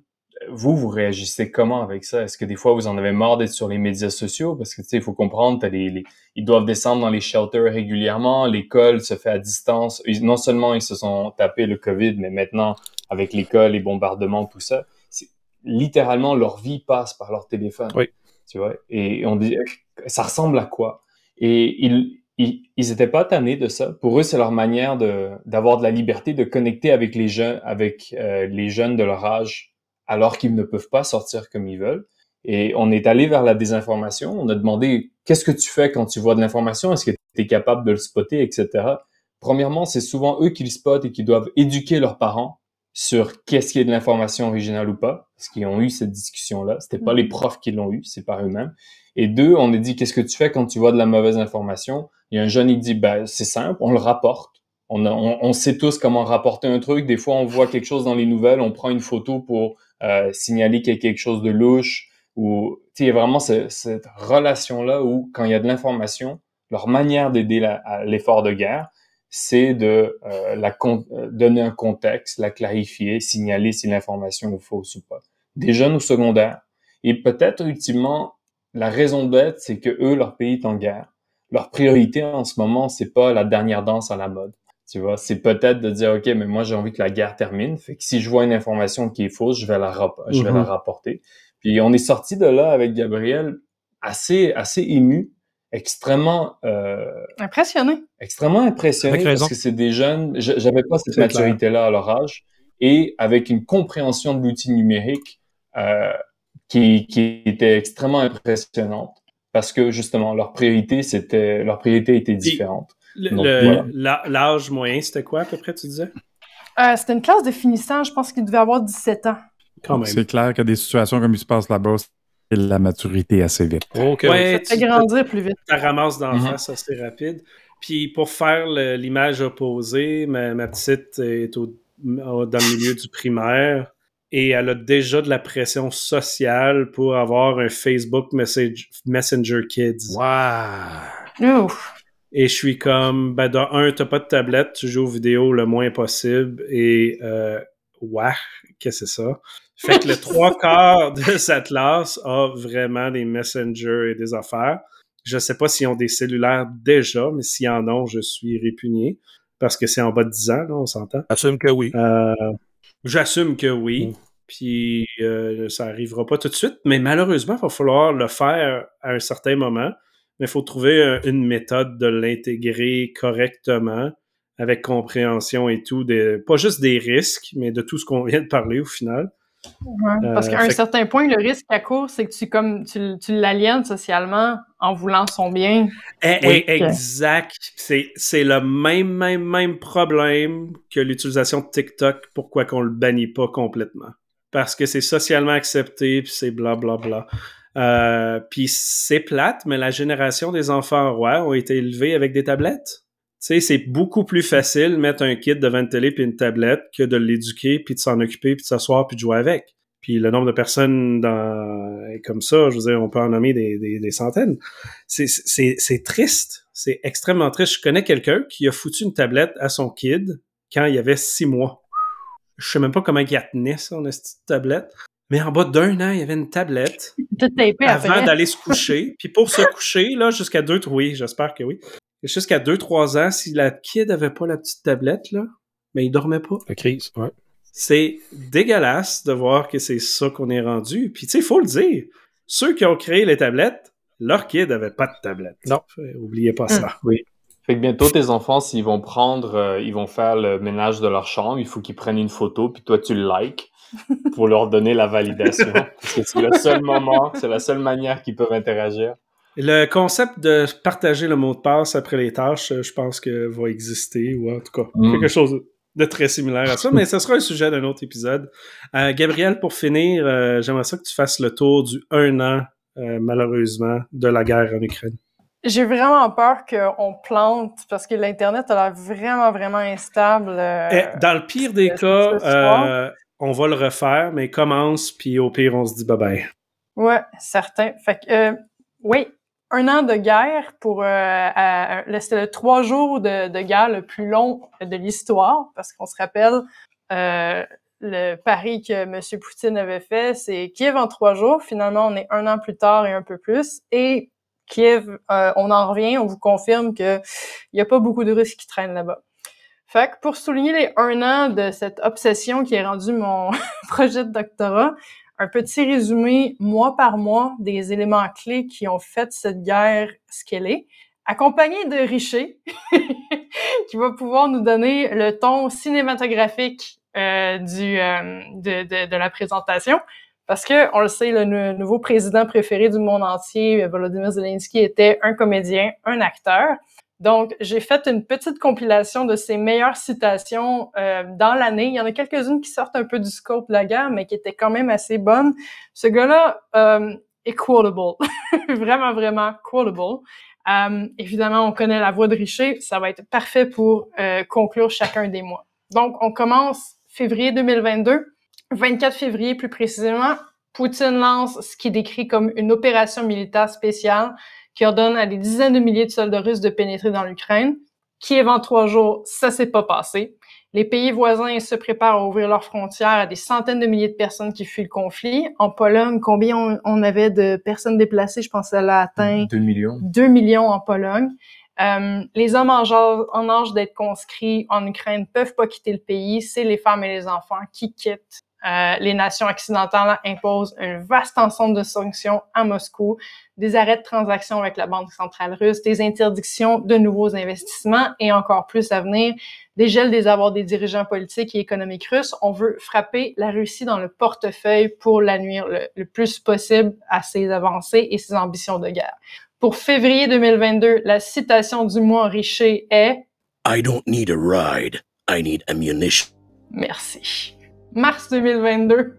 vous, vous réagissez comment avec ça? Est-ce que des fois, vous en avez marre d'être sur les médias sociaux? Parce que, tu sais, il faut comprendre, les, ils doivent descendre dans les shelters régulièrement, l'école se fait à distance. non seulement ils se sont tapés le COVID, mais maintenant, avec l'école, les bombardements, tout ça, littéralement, leur vie passe par leur téléphone. Oui. Tu vois? Et on dit, ça ressemble à quoi? Et ils, ils, ils étaient pas tannés de ça. Pour eux, c'est leur manière de, d'avoir de la liberté de connecter avec les jeunes, avec euh, les jeunes de leur âge alors qu'ils ne peuvent pas sortir comme ils veulent. Et on est allé vers la désinformation. On a demandé qu'est-ce que tu fais quand tu vois de l'information? Est-ce que tu es capable de le spotter, etc. Premièrement, c'est souvent eux qui le spotent et qui doivent éduquer leurs parents sur qu'est-ce qui est de l'information originale ou pas, parce qu'ils ont eu cette discussion-là. C'était pas les mm. profs qui l'ont eu, c'est par eux-mêmes. Et deux, on a dit qu'est-ce que tu fais quand tu vois de la mauvaise information? Il y a un jeune, il dit, ben, c'est simple, on le rapporte. On, on, sait tous comment rapporter un truc. Des fois, on voit quelque chose dans les nouvelles, on prend une photo pour euh, signaler qu'il y a quelque chose de louche ou il y a vraiment cette relation-là où quand il y a de l'information, leur manière d'aider l'effort de guerre, c'est de euh, la euh, donner un contexte, la clarifier, signaler si l'information est fausse ou pas. Des jeunes au secondaire. Et peut-être ultimement, la raison d'être, c'est que eux, leur pays est en guerre. Leur priorité en ce moment, c'est pas la dernière danse à la mode. Tu vois, c'est peut-être de dire, OK, mais moi, j'ai envie que la guerre termine. Fait que si je vois une information qui est fausse, je vais la, je vais la mm-hmm. rapporter. Puis on est sorti de là avec Gabriel assez, assez ému, extrêmement... Euh, impressionné. Extrêmement impressionné parce que c'est des jeunes, j'avais pas cette maturité-là à leur âge, et avec une compréhension de l'outil numérique euh, qui, qui était extrêmement impressionnante parce que justement, leur priorité, c'était, leur priorité était différente. L'âge moyen, c'était quoi à peu près, tu disais? Euh, c'était une classe de finissant, je pense qu'il devait avoir 17 ans. C'est clair que des situations comme il se passe là-bas, c'est la maturité assez vite. Okay. Ouais, ça fait grandir plus vite. Ça ramasse d'en mm-hmm. face assez rapide. Puis pour faire l'image opposée, ma, petite est au, dans le milieu du primaire et elle a déjà de la pression sociale pour avoir un Facebook message, Messenger Kids. Wow! Ouf. Et je suis comme, ben, dans un, t'as pas de tablette, tu joues aux vidéos le moins possible. Et, euh, ouais, qu'est-ce que c'est ça? Fait que le trois quarts de cette classe a vraiment des messengers et des affaires. Je sais pas s'ils ont des cellulaires déjà, mais s'ils en ont, je suis répugné. Parce que c'est en bas de 10 ans, là, on s'entend. J'assume que oui. Euh, J'assume que oui. Mm. Puis euh, ça arrivera pas tout de suite, mais malheureusement, il va falloir le faire à un certain moment mais il faut trouver une méthode de l'intégrer correctement avec compréhension et tout, de, pas juste des risques, mais de tout ce qu'on vient de parler au final. parce qu'à un euh, certain point, le risque à court, c'est que tu comme tu, tu l'aliènes socialement en voulant son bien. Eh, eh, exact. C'est le même, même, même problème que l'utilisation de TikTok. Pourquoi qu'on le bannit pas complètement? Parce que c'est socialement accepté, puis c'est blablabla. Bla, bla. Euh, puis c'est plate, mais la génération des enfants rois ont été élevés avec des tablettes. Tu sais, c'est beaucoup plus facile de mettre un kit devant une télé puis une tablette que de l'éduquer puis de s'en occuper puis de s'asseoir puis de jouer avec. Puis le nombre de personnes dans, comme ça, je veux dire, on peut en nommer des, des, centaines. C'est triste. C'est extrêmement triste. Je connais quelqu'un qui a foutu une tablette à son kid quand il avait six mois. Je sais même pas comment il a tenu ça, tablette. Mais en bas d'un an, il y avait une tablette avant d'aller se coucher. Puis pour se coucher, là, jusqu'à deux, oui, j'espère que oui. Jusqu'à deux, trois ans, si la kid n'avait pas la petite tablette, là, mais il dormait pas. La crise, ouais. C'est dégueulasse de voir que c'est ça qu'on est rendu. Puis tu sais, il faut le dire. Ceux qui ont créé les tablettes, leur kid n'avait pas de tablette. Non. Oubliez pas ça. Oui. Fait que bientôt, tes enfants, s'ils vont prendre, euh, ils vont faire le ménage de leur chambre, il faut qu'ils prennent une photo, puis toi, tu le likes pour leur donner la validation. parce que c'est le seul moment, c'est la seule manière qu'ils peuvent interagir. Le concept de partager le mot de passe après les tâches, je pense que va exister, ou en tout cas, mm. quelque chose de très similaire à ça, mais ce sera un sujet d'un autre épisode. Euh, Gabriel, pour finir, euh, j'aimerais ça que tu fasses le tour du un an, euh, malheureusement, de la guerre en Ukraine. J'ai vraiment peur qu'on plante parce que l'Internet a l'air vraiment, vraiment instable. Eh, dans le pire des cas, on va le refaire, mais commence, puis au pire, on se dit bye bye. Ouais, certain. Fait que, euh, oui, un an de guerre pour euh, c'était le trois jours de, de, guerre le plus long de l'histoire parce qu'on se rappelle euh, le pari que M. Poutine avait fait, c'est Kiev en trois jours. Finalement, on est un an plus tard et un peu plus. Et Kiev, euh, on en revient, on vous confirme qu'il n'y a pas beaucoup de Russes qui traînent là-bas. Fait que pour souligner les un an de cette obsession qui est rendu mon projet de doctorat, un petit résumé mois par mois des éléments clés qui ont fait cette guerre ce qu'elle est, accompagné de Richer, qui va pouvoir nous donner le ton cinématographique euh, du, euh, de, de, de, la présentation. Parce que, on le sait, le nouveau président préféré du monde entier, Volodymyr Zelensky, était un comédien, un acteur. Donc, j'ai fait une petite compilation de ses meilleures citations euh, dans l'année. Il y en a quelques-unes qui sortent un peu du scope de la guerre, mais qui étaient quand même assez bonnes. Ce gars-là euh, est quotable. vraiment, vraiment quotable. Euh, évidemment, on connaît la voix de Richer. Ça va être parfait pour euh, conclure chacun des mois. Donc, on commence février 2022. 24 février, plus précisément, Poutine lance ce qui est décrit comme une opération militaire spéciale qui ordonne à des dizaines de milliers de soldats russes de pénétrer dans l'Ukraine. Qui avant trois jours, ça s'est pas passé. Les pays voisins se préparent à ouvrir leurs frontières à des centaines de milliers de personnes qui fuient le conflit. En Pologne, combien on, avait de personnes déplacées? Je pense qu'elle a atteint... 2 millions. 2 millions en Pologne. Euh, les hommes en, en âge d'être conscrits en Ukraine peuvent pas quitter le pays. C'est les femmes et les enfants qui quittent euh, les nations occidentales imposent un vaste ensemble de sanctions à Moscou, des arrêts de transactions avec la Banque centrale russe, des interdictions de nouveaux investissements et encore plus à venir, des gels des avoirs des dirigeants politiques et économiques russes. On veut frapper la Russie dans le portefeuille pour la nuire le, le plus possible à ses avancées et ses ambitions de guerre. Pour février 2022, la citation du mois Richer est I don't need a ride, I need ammunition. Merci mars 2022.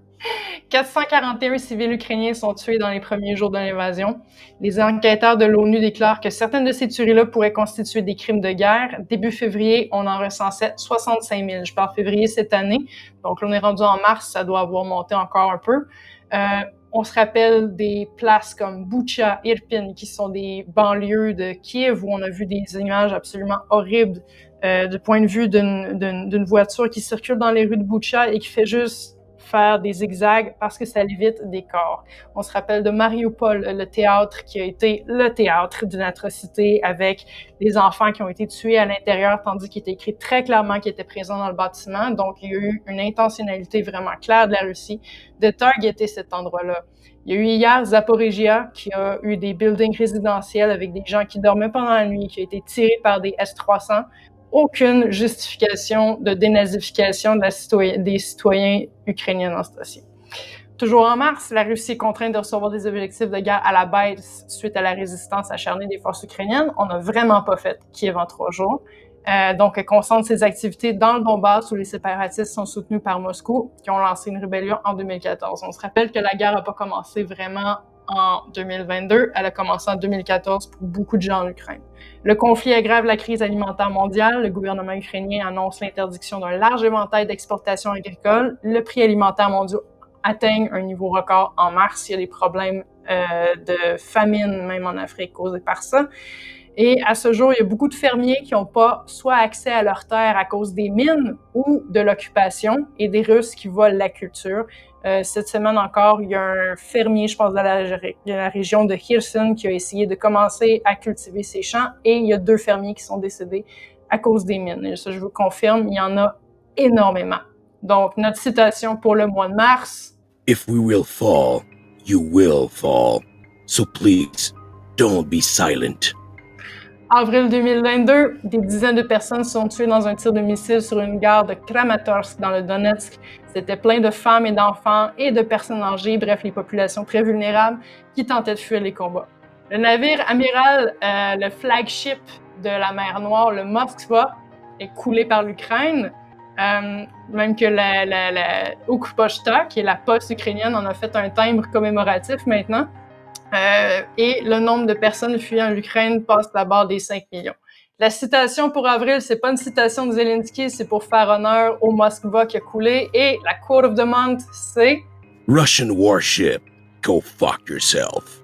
441 civils ukrainiens sont tués dans les premiers jours de l'invasion. Les enquêteurs de l'ONU déclarent que certaines de ces tueries-là pourraient constituer des crimes de guerre. Début février, on en recensait 65 000. Je parle février cette année. Donc, on est rendu en mars, ça doit avoir monté encore un peu. Euh, on se rappelle des places comme Bucha, Irpin, qui sont des banlieues de Kiev où on a vu des images absolument horribles euh, du point de vue d'une voiture qui circule dans les rues de Boucha et qui fait juste faire des zigzags parce que ça évite des corps. On se rappelle de Mariupol, le théâtre qui a été le théâtre d'une atrocité avec les enfants qui ont été tués à l'intérieur, tandis qu'il était écrit très clairement qu'ils étaient présents dans le bâtiment. Donc, il y a eu une intentionnalité vraiment claire de la Russie de targeter cet endroit-là. Il y a eu hier Zaporizhia qui a eu des buildings résidentiels avec des gens qui dormaient pendant la nuit, qui ont été tirés par des S-300 aucune justification de dénazification des citoyens ukrainiens ce dossier. Toujours en mars, la Russie est contrainte de recevoir des objectifs de guerre à la baisse suite à la résistance acharnée des forces ukrainiennes. On n'a vraiment pas fait Kiev en trois jours. Euh, donc, elle concentre ses activités dans le Donbass où les séparatistes sont soutenus par Moscou, qui ont lancé une rébellion en 2014. On se rappelle que la guerre n'a pas commencé vraiment en 2022. Elle a commencé en 2014 pour beaucoup de gens en Ukraine. Le conflit aggrave la crise alimentaire mondiale. Le gouvernement ukrainien annonce l'interdiction d'un large éventail d'exportations agricoles. Le prix alimentaire mondial atteint un niveau record en mars. Il y a des problèmes euh, de famine, même en Afrique, causés par ça. Et à ce jour, il y a beaucoup de fermiers qui n'ont pas soit accès à leurs terres à cause des mines ou de l'occupation et des Russes qui volent la culture. Euh, cette semaine encore, il y a un fermier, je pense, de la, la, région de Kherson qui a essayé de commencer à cultiver ses champs et il y a deux fermiers qui sont décédés à cause des mines. Et ça, je vous confirme, il y en a énormément. Donc, notre citation pour le mois de mars. If we will fall, you will fall. So please, don't be silent. Avril 2022, des dizaines de personnes sont tuées dans un tir de missile sur une gare de Kramatorsk dans le Donetsk. C'était plein de femmes et d'enfants et de personnes âgées, bref, les populations très vulnérables qui tentaient de fuir les combats. Le navire amiral, euh, le flagship de la mer Noire, le Moskva, est coulé par l'Ukraine. Euh, même que la, la, qui est la poste ukrainienne, en a fait un timbre commémoratif maintenant. Euh, et le nombre de personnes fuyant l'Ukraine passe la barre des 5 millions. La citation pour avril, c'est pas une citation de Zelensky, c'est pour faire honneur au Moskva qui a coulé. Et la quote of the month, c'est? Russian warship, go fuck yourself.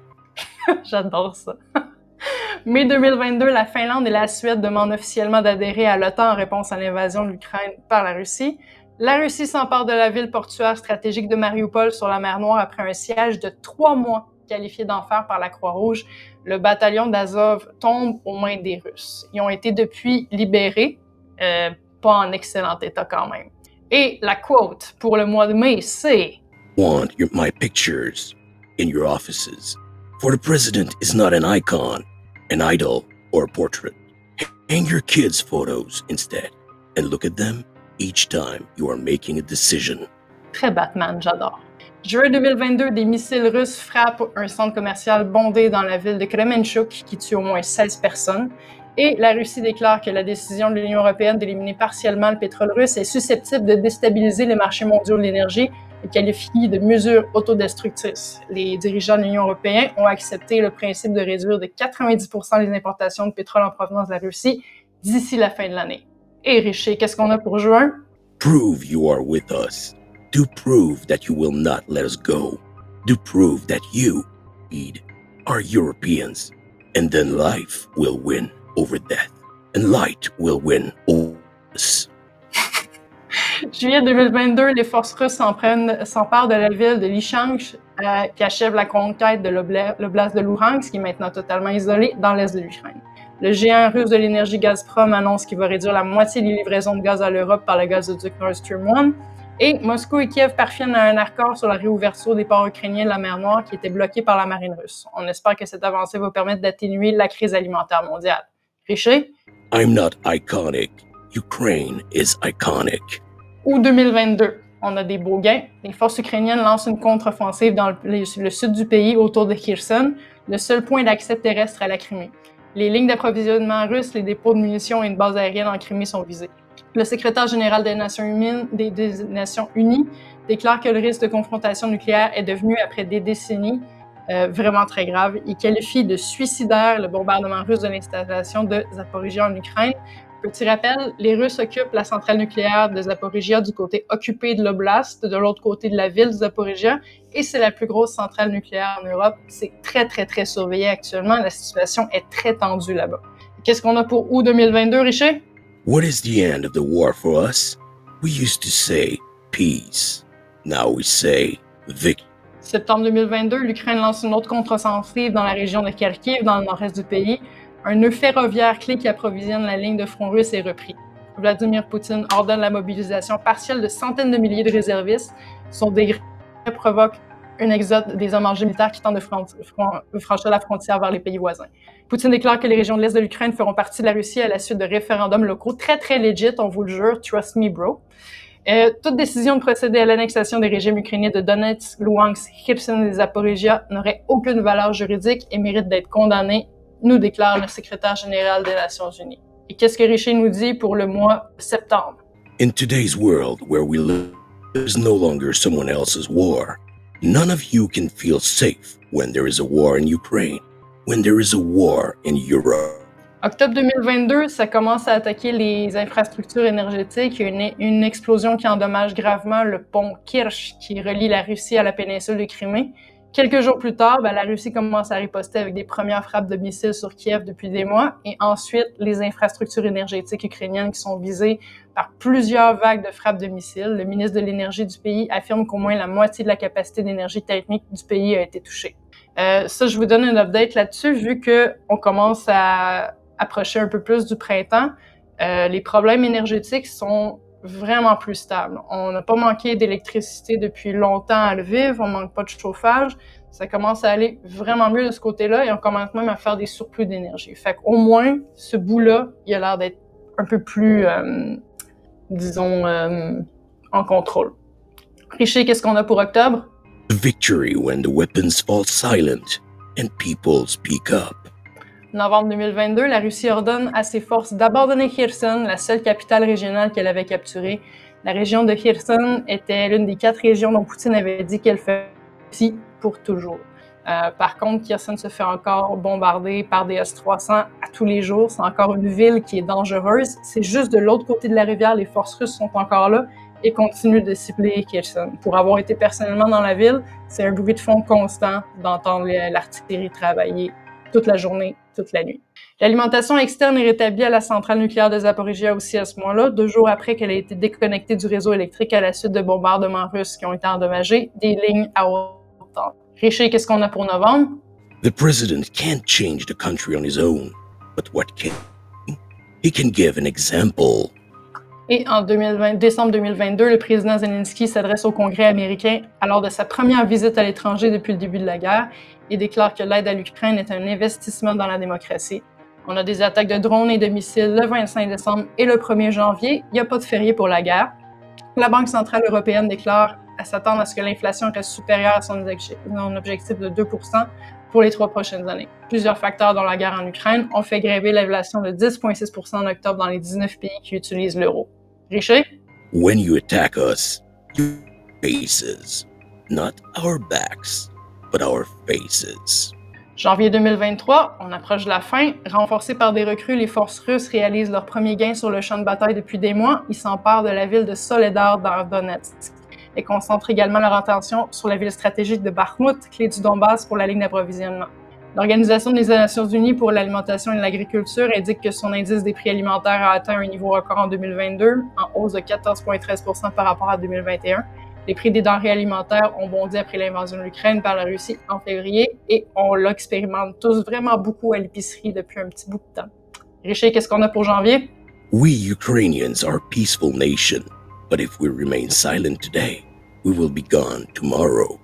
J'adore ça. Mai 2022, la Finlande et la Suède demandent officiellement d'adhérer à l'OTAN en réponse à l'invasion de l'Ukraine par la Russie. La Russie s'empare de la ville portuaire stratégique de Mariupol sur la mer Noire après un siège de trois mois qualifié d'enfer par la Croix-Rouge. Le bataillon d'Azov tombe aux mains des Russes. Ils ont été depuis libérés, euh, pas en excellent état quand même. Et la quote pour le mois de mai, c'est Want your, my pictures in your offices. For the president is not an icon, an idol, or a portrait. Hang your kids' photos instead and look at them each time you are making a decision. Très Batman, j'adore. Juin 2022, des missiles russes frappent un centre commercial bondé dans la ville de Kremenchuk qui tue au moins 16 personnes. Et la Russie déclare que la décision de l'Union européenne d'éliminer partiellement le pétrole russe est susceptible de déstabiliser les marchés mondiaux de l'énergie et qualifie de mesures autodestructrices. Les dirigeants de l'Union européenne ont accepté le principe de réduire de 90% les importations de pétrole en provenance de la Russie d'ici la fin de l'année. Et Richer, qu'est-ce qu'on a pour juin? Prove you are with us. Do prove that you will not let us go. Do prove that you, are Europeans. And then life will win over death. And light will win over us. Juillet 2022, les forces russes s'emparent de la ville de Lychansk, euh, qui achève la conquête de l'oblast de Luhansk, qui est maintenant totalement isolé dans l'est de l'Ukraine. Le géant russe de l'énergie Gazprom annonce qu'il va réduire la moitié des livraisons de gaz à l'Europe par le gazoduc Nord Stream 1. Et Moscou et Kiev parviennent à un accord sur la réouverture des ports ukrainiens de la mer Noire qui étaient bloqués par la marine russe. On espère que cette avancée va permettre d'atténuer la crise alimentaire mondiale. Richer? I'm not iconic. Ukraine is iconic ou 2022. On a des beaux gains. Les forces ukrainiennes lancent une contre-offensive dans le, sud du pays autour de Kherson, le seul point d'accès terrestre à la Crimée. Les lignes d'approvisionnement russes, les dépôts de munitions et une base aérienne en Crimée sont visés. Le secrétaire général des Nations, Unies, déclare que le risque de confrontation nucléaire est devenu, après des décennies, euh, vraiment très grave. Il qualifie de suicidaire le bombardement russe de l'installation de Zaporizhia en Ukraine, Petit rappel, les Russes occupent la centrale nucléaire de Zaporizhia du côté occupé de l'oblast, de l'autre côté de la ville de Zaporizhia, et c'est la plus grosse centrale nucléaire en Europe. C'est très, très, très surveillé actuellement. La situation est très tendue là-bas. Qu'est-ce qu'on a pour août 2022, Richer? What is the end of the war for us? We used to say peace. Now we say victory. Septembre 2022, l'Ukraine lance une autre contre-offensive dans la région de Kharkiv, dans le nord-est du pays. Un nœud ferroviaire clé qui approvisionne la ligne de front russe est repris. Vladimir Poutine ordonne la mobilisation partielle de centaines de milliers de réservistes. Son décret provoque un exode des hommes armés militaires qui tentent de franchir la frontière vers les pays voisins. Poutine déclare que les régions de l'Est de l'Ukraine feront partie de la Russie à la suite de référendums locaux très, très legit, on vous le jure, trust me, bro. Euh, toute décision de procéder à l'annexation des régimes ukrainiens de Donetsk, Luhansk, Kherson et Zaporizhia n'aurait aucune valeur juridique et mérite d'être condamnée nous déclare le secrétaire général des Nations Unies. Et qu'est-ce que Richer nous dit pour le mois de septembre? In today's world where we live, there's no longer someone else's war. None of you can feel safe when there is a war in Ukraine, when there is a war in Europe. Octobre 2022, ça commence à attaquer les infrastructures énergétiques. Il y a une, une explosion qui endommage gravement le pont Kirch qui relie la Russie à la péninsule de Crimée. Quelques jours plus tard, ben, la Russie commence à riposter avec des premières frappes de missiles sur Kiev depuis des mois, et ensuite les infrastructures énergétiques ukrainiennes qui sont visées par plusieurs vagues de frappes de missiles. Le ministre de l'Énergie du pays affirme qu'au moins la moitié de la capacité d'énergie technique du pays a été touchée. Euh, ça, je vous donne un update là-dessus, vu que on commence à approcher un peu plus du printemps. Euh, les problèmes énergétiques sont vraiment plus stable. On n'a pas manqué d'électricité depuis longtemps à Lviv, on manque pas de chauffage. Ça commence à aller vraiment mieux de ce côté-là et on commence même à faire des surplus d'énergie. Fait qu'au moins, ce bout-là, il a l'air d'être un peu plus, euh, disons, en contrôle. Richer, qu'est-ce qu'on a pour octobre? Victory when the weapons fall silent and people speak up novembre 2022, la Russie ordonne à ses forces d'abandonner Kherson, la seule capitale régionale qu'elle avait capturée. La région de Kherson était l'une des quatre régions dont Poutine avait dit qu'elle fait pour toujours. Euh, par contre, Kherson se fait encore bombarder par des S-300 à tous les jours. C'est encore une ville qui est dangereuse. C'est juste de l'autre côté de la rivière, les forces russes sont encore là et continuent de cibler Kherson. Pour avoir été personnellement dans la ville, c'est un bruit de fond constant d'entendre l'artillerie travailler toute la journée, toute la nuit. L'alimentation externe est rétablie à la centrale nucléaire de Zaporizhia aussi à ce moment-là, deux jours après qu'elle ait été déconnectée du réseau électrique à la suite de bombardements russes qui ont été endommagés, des lignes à haute Richer, qu'est-ce qu'on a pour novembre? The president can't change the country on his own, but what can he can give an example. Et en 2020, décembre 2022, le président Zelensky s'adresse au Congrès américain alors de sa première visite à l'étranger depuis le début de la guerre et déclare que l'aide à l'Ukraine est un investissement dans la démocratie. On a des attaques de drones et de missiles le 25 décembre et le 1er janvier. Il n'y a pas de férié pour la guerre. La Banque centrale européenne déclare à s'attendre à ce que l'inflation reste supérieure à son objectif de 2% pour les trois prochaines années. Plusieurs facteurs dans la guerre en Ukraine ont fait gréver l'inflation de 10,6% en octobre dans les 19 pays qui utilisent l'euro. Richer? When you attack us, faces, not our backs, but our faces. Janvier 2023, on approche de la fin. Renforcés par des recrues, les forces russes réalisent leur premier gain sur le champ de bataille depuis des mois. Ils s'emparent de la ville de Soledar dans Donetsk et concentrent également leur attention sur la ville stratégique de Bakhmut, clé du Donbass pour la ligne d'approvisionnement. L'Organisation des Nations Unies pour l'alimentation et l'agriculture indique que son indice des prix alimentaires a atteint un niveau record en 2022, en hausse de 14,13% par rapport à 2021 les prix des denrées alimentaires ont bondi après l'invasion de l'Ukraine par la Russie en février et on l'expérimente tous vraiment beaucoup à l'épicerie depuis un petit bout de temps. Richer, qu'est-ce qu'on a pour janvier? We Ukrainians are nation, but if we remain silent today, we will be gone tomorrow.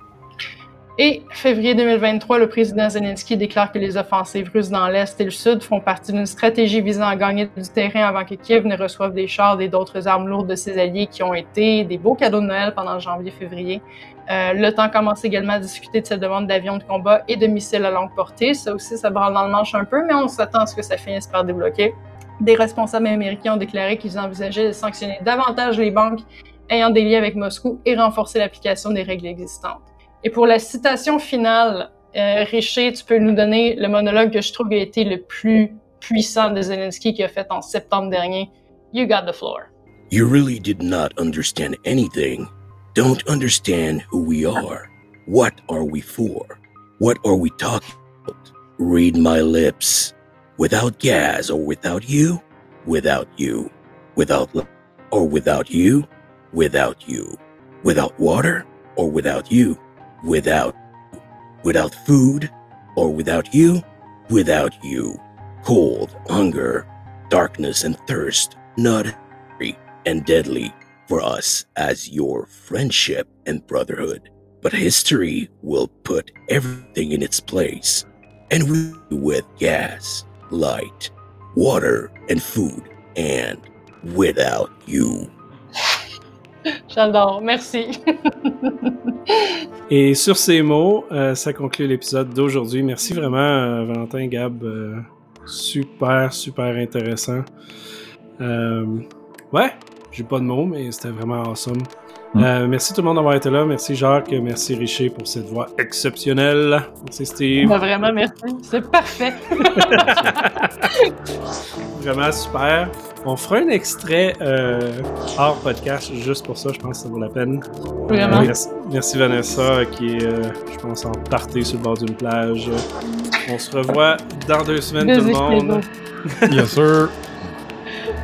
Et février 2023, le président Zelensky déclare que les offensives russes dans l'Est et le Sud font partie d'une stratégie visant à gagner du terrain avant que Kiev ne reçoive des chars et d'autres armes lourdes de ses alliés qui ont été des beaux cadeaux de Noël pendant janvier-février. Euh, le temps commence également à discuter de cette demande d'avions de combat et de missiles à longue portée. Ça aussi, ça branle dans le manche un peu, mais on s'attend à ce que ça finisse par débloquer. Des responsables américains ont déclaré qu'ils envisageaient de sanctionner davantage les banques ayant des liens avec Moscou et renforcer l'application des règles existantes. Et pour la citation finale, euh, Richer, tu peux nous donner le monologue que je trouve a été le plus puissant de Zelensky qu'il a fait en septembre dernier. You got the floor. You really did not understand anything. Don't understand who we are. What are we for? What are we talking about? Read my lips. Without gas or without you, without you. Without or without you, without you. Without water or without you, without without food or without you without you. Cold hunger darkness and thirst not free and deadly for us as your friendship and brotherhood. But history will put everything in its place and we with gas light water and food and without you J'adore, merci. Et sur ces mots, euh, ça conclut l'épisode d'aujourd'hui. Merci vraiment, euh, Valentin, Gab. Euh, super, super intéressant. ouais, j'ai pas de mots, mais c'était vraiment awesome. Mm. merci tout le monde d'avoir été là. Merci Jacques, merci Richer pour cette voix exceptionnelle. Merci Steve. Bah, vraiment, merci. C'est parfait. vraiment super. On fera un extrait euh, hors podcast juste pour ça, je pense que ça vaut la peine. Vraiment. merci, Vanessa qui est, euh, je pense, en partie sur le bord d'une plage. On se revoit dans deux semaines, tout le monde. Yes, sir.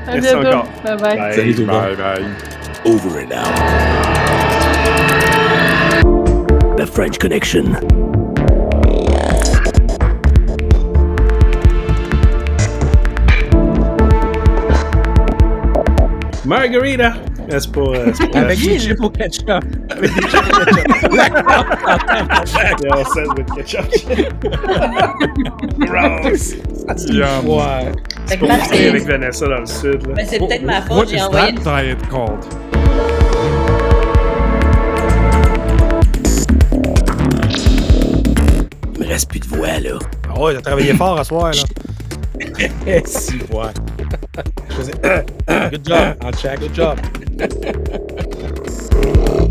merci encore. Bye bye. Bye, Salut, bye, bye. Over and out. The French Connection. Margarita! C'est pour. Euh, pour Avec des chips au ketchup? Avec des chips au ketchup. Yeah, on said with ketchup. Gross! Yum. Ouais. C'est pour parfait. avec Vanessa dans le sud. Là. Ben, c'est peut-être ma What faute, j'ai is envoyé. that diet called? Il me reste plus de voix, là. Ah ouais, t'as travaillé fort à soir, là. Si, ouais. Good job. En check. Good job.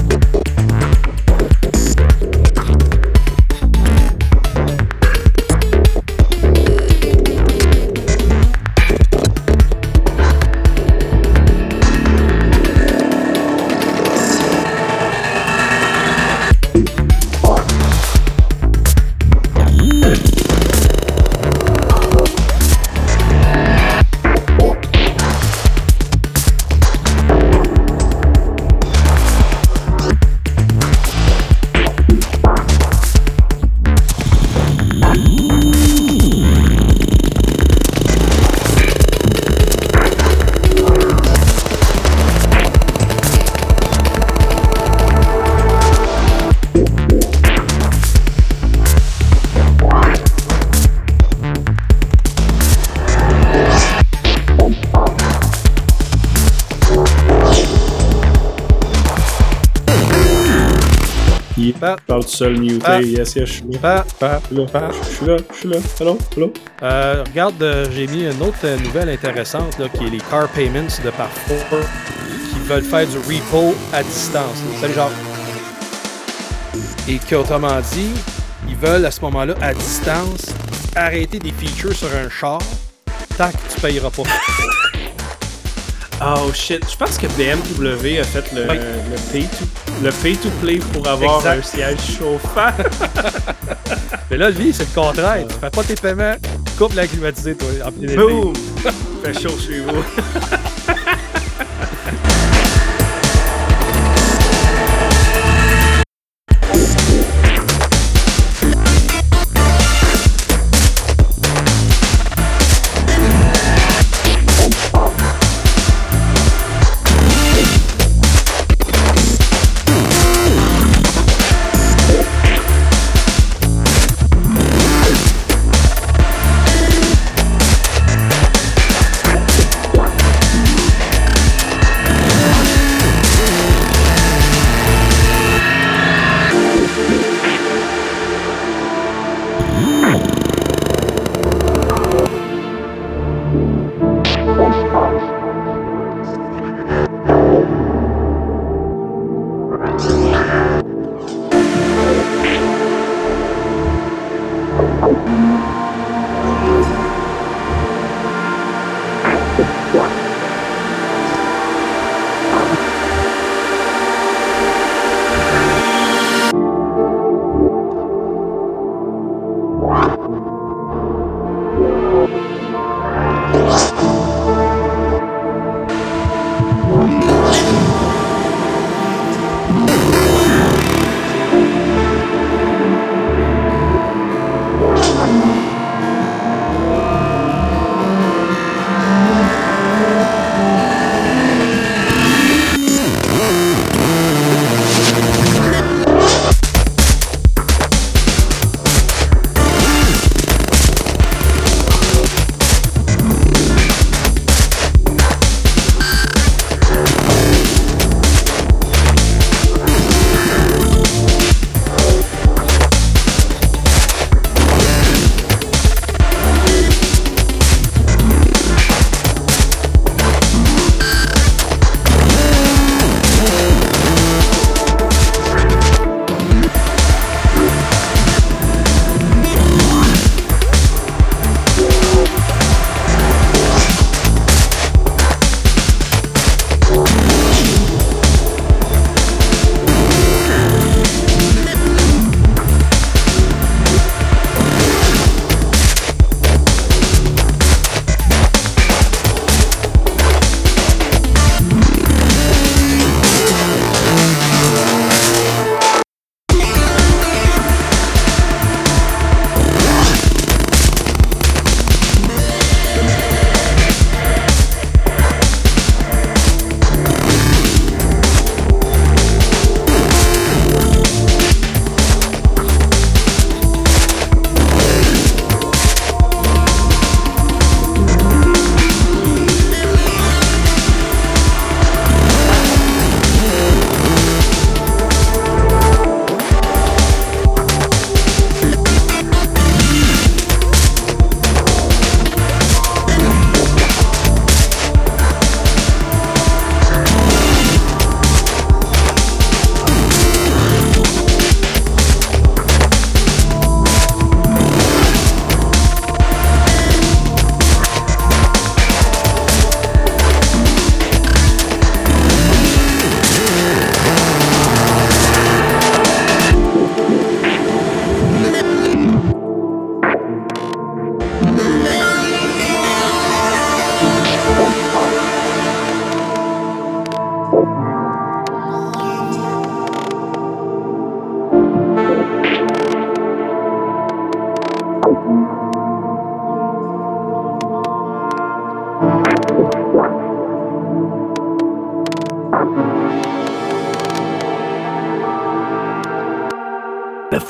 Parle tout seul, muté. Yes, yes, je suis là. Pat. Je suis là. Je suis là. Je suis là. Hello, hello. Euh, regarde, euh, j'ai mis une autre euh, nouvelle intéressante là, qui est les car payments de parfois qui veulent faire du repo à distance. Salut, genre. Et qu'autrement dit, ils veulent à ce moment-là, à distance, arrêter des features sur un char tant que tu payeras pas. Oh shit, je pense que BMW a fait le, le, pay, to, le pay to play pour avoir un siège chauffant. Mais là, lui, c'est le contraire. Tu fais pas tes paiements, tu coupes la climatisée, toi, en Boom! fait chaud chez vous.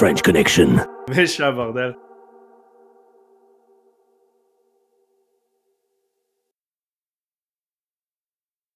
French Connection. Méchant bordel.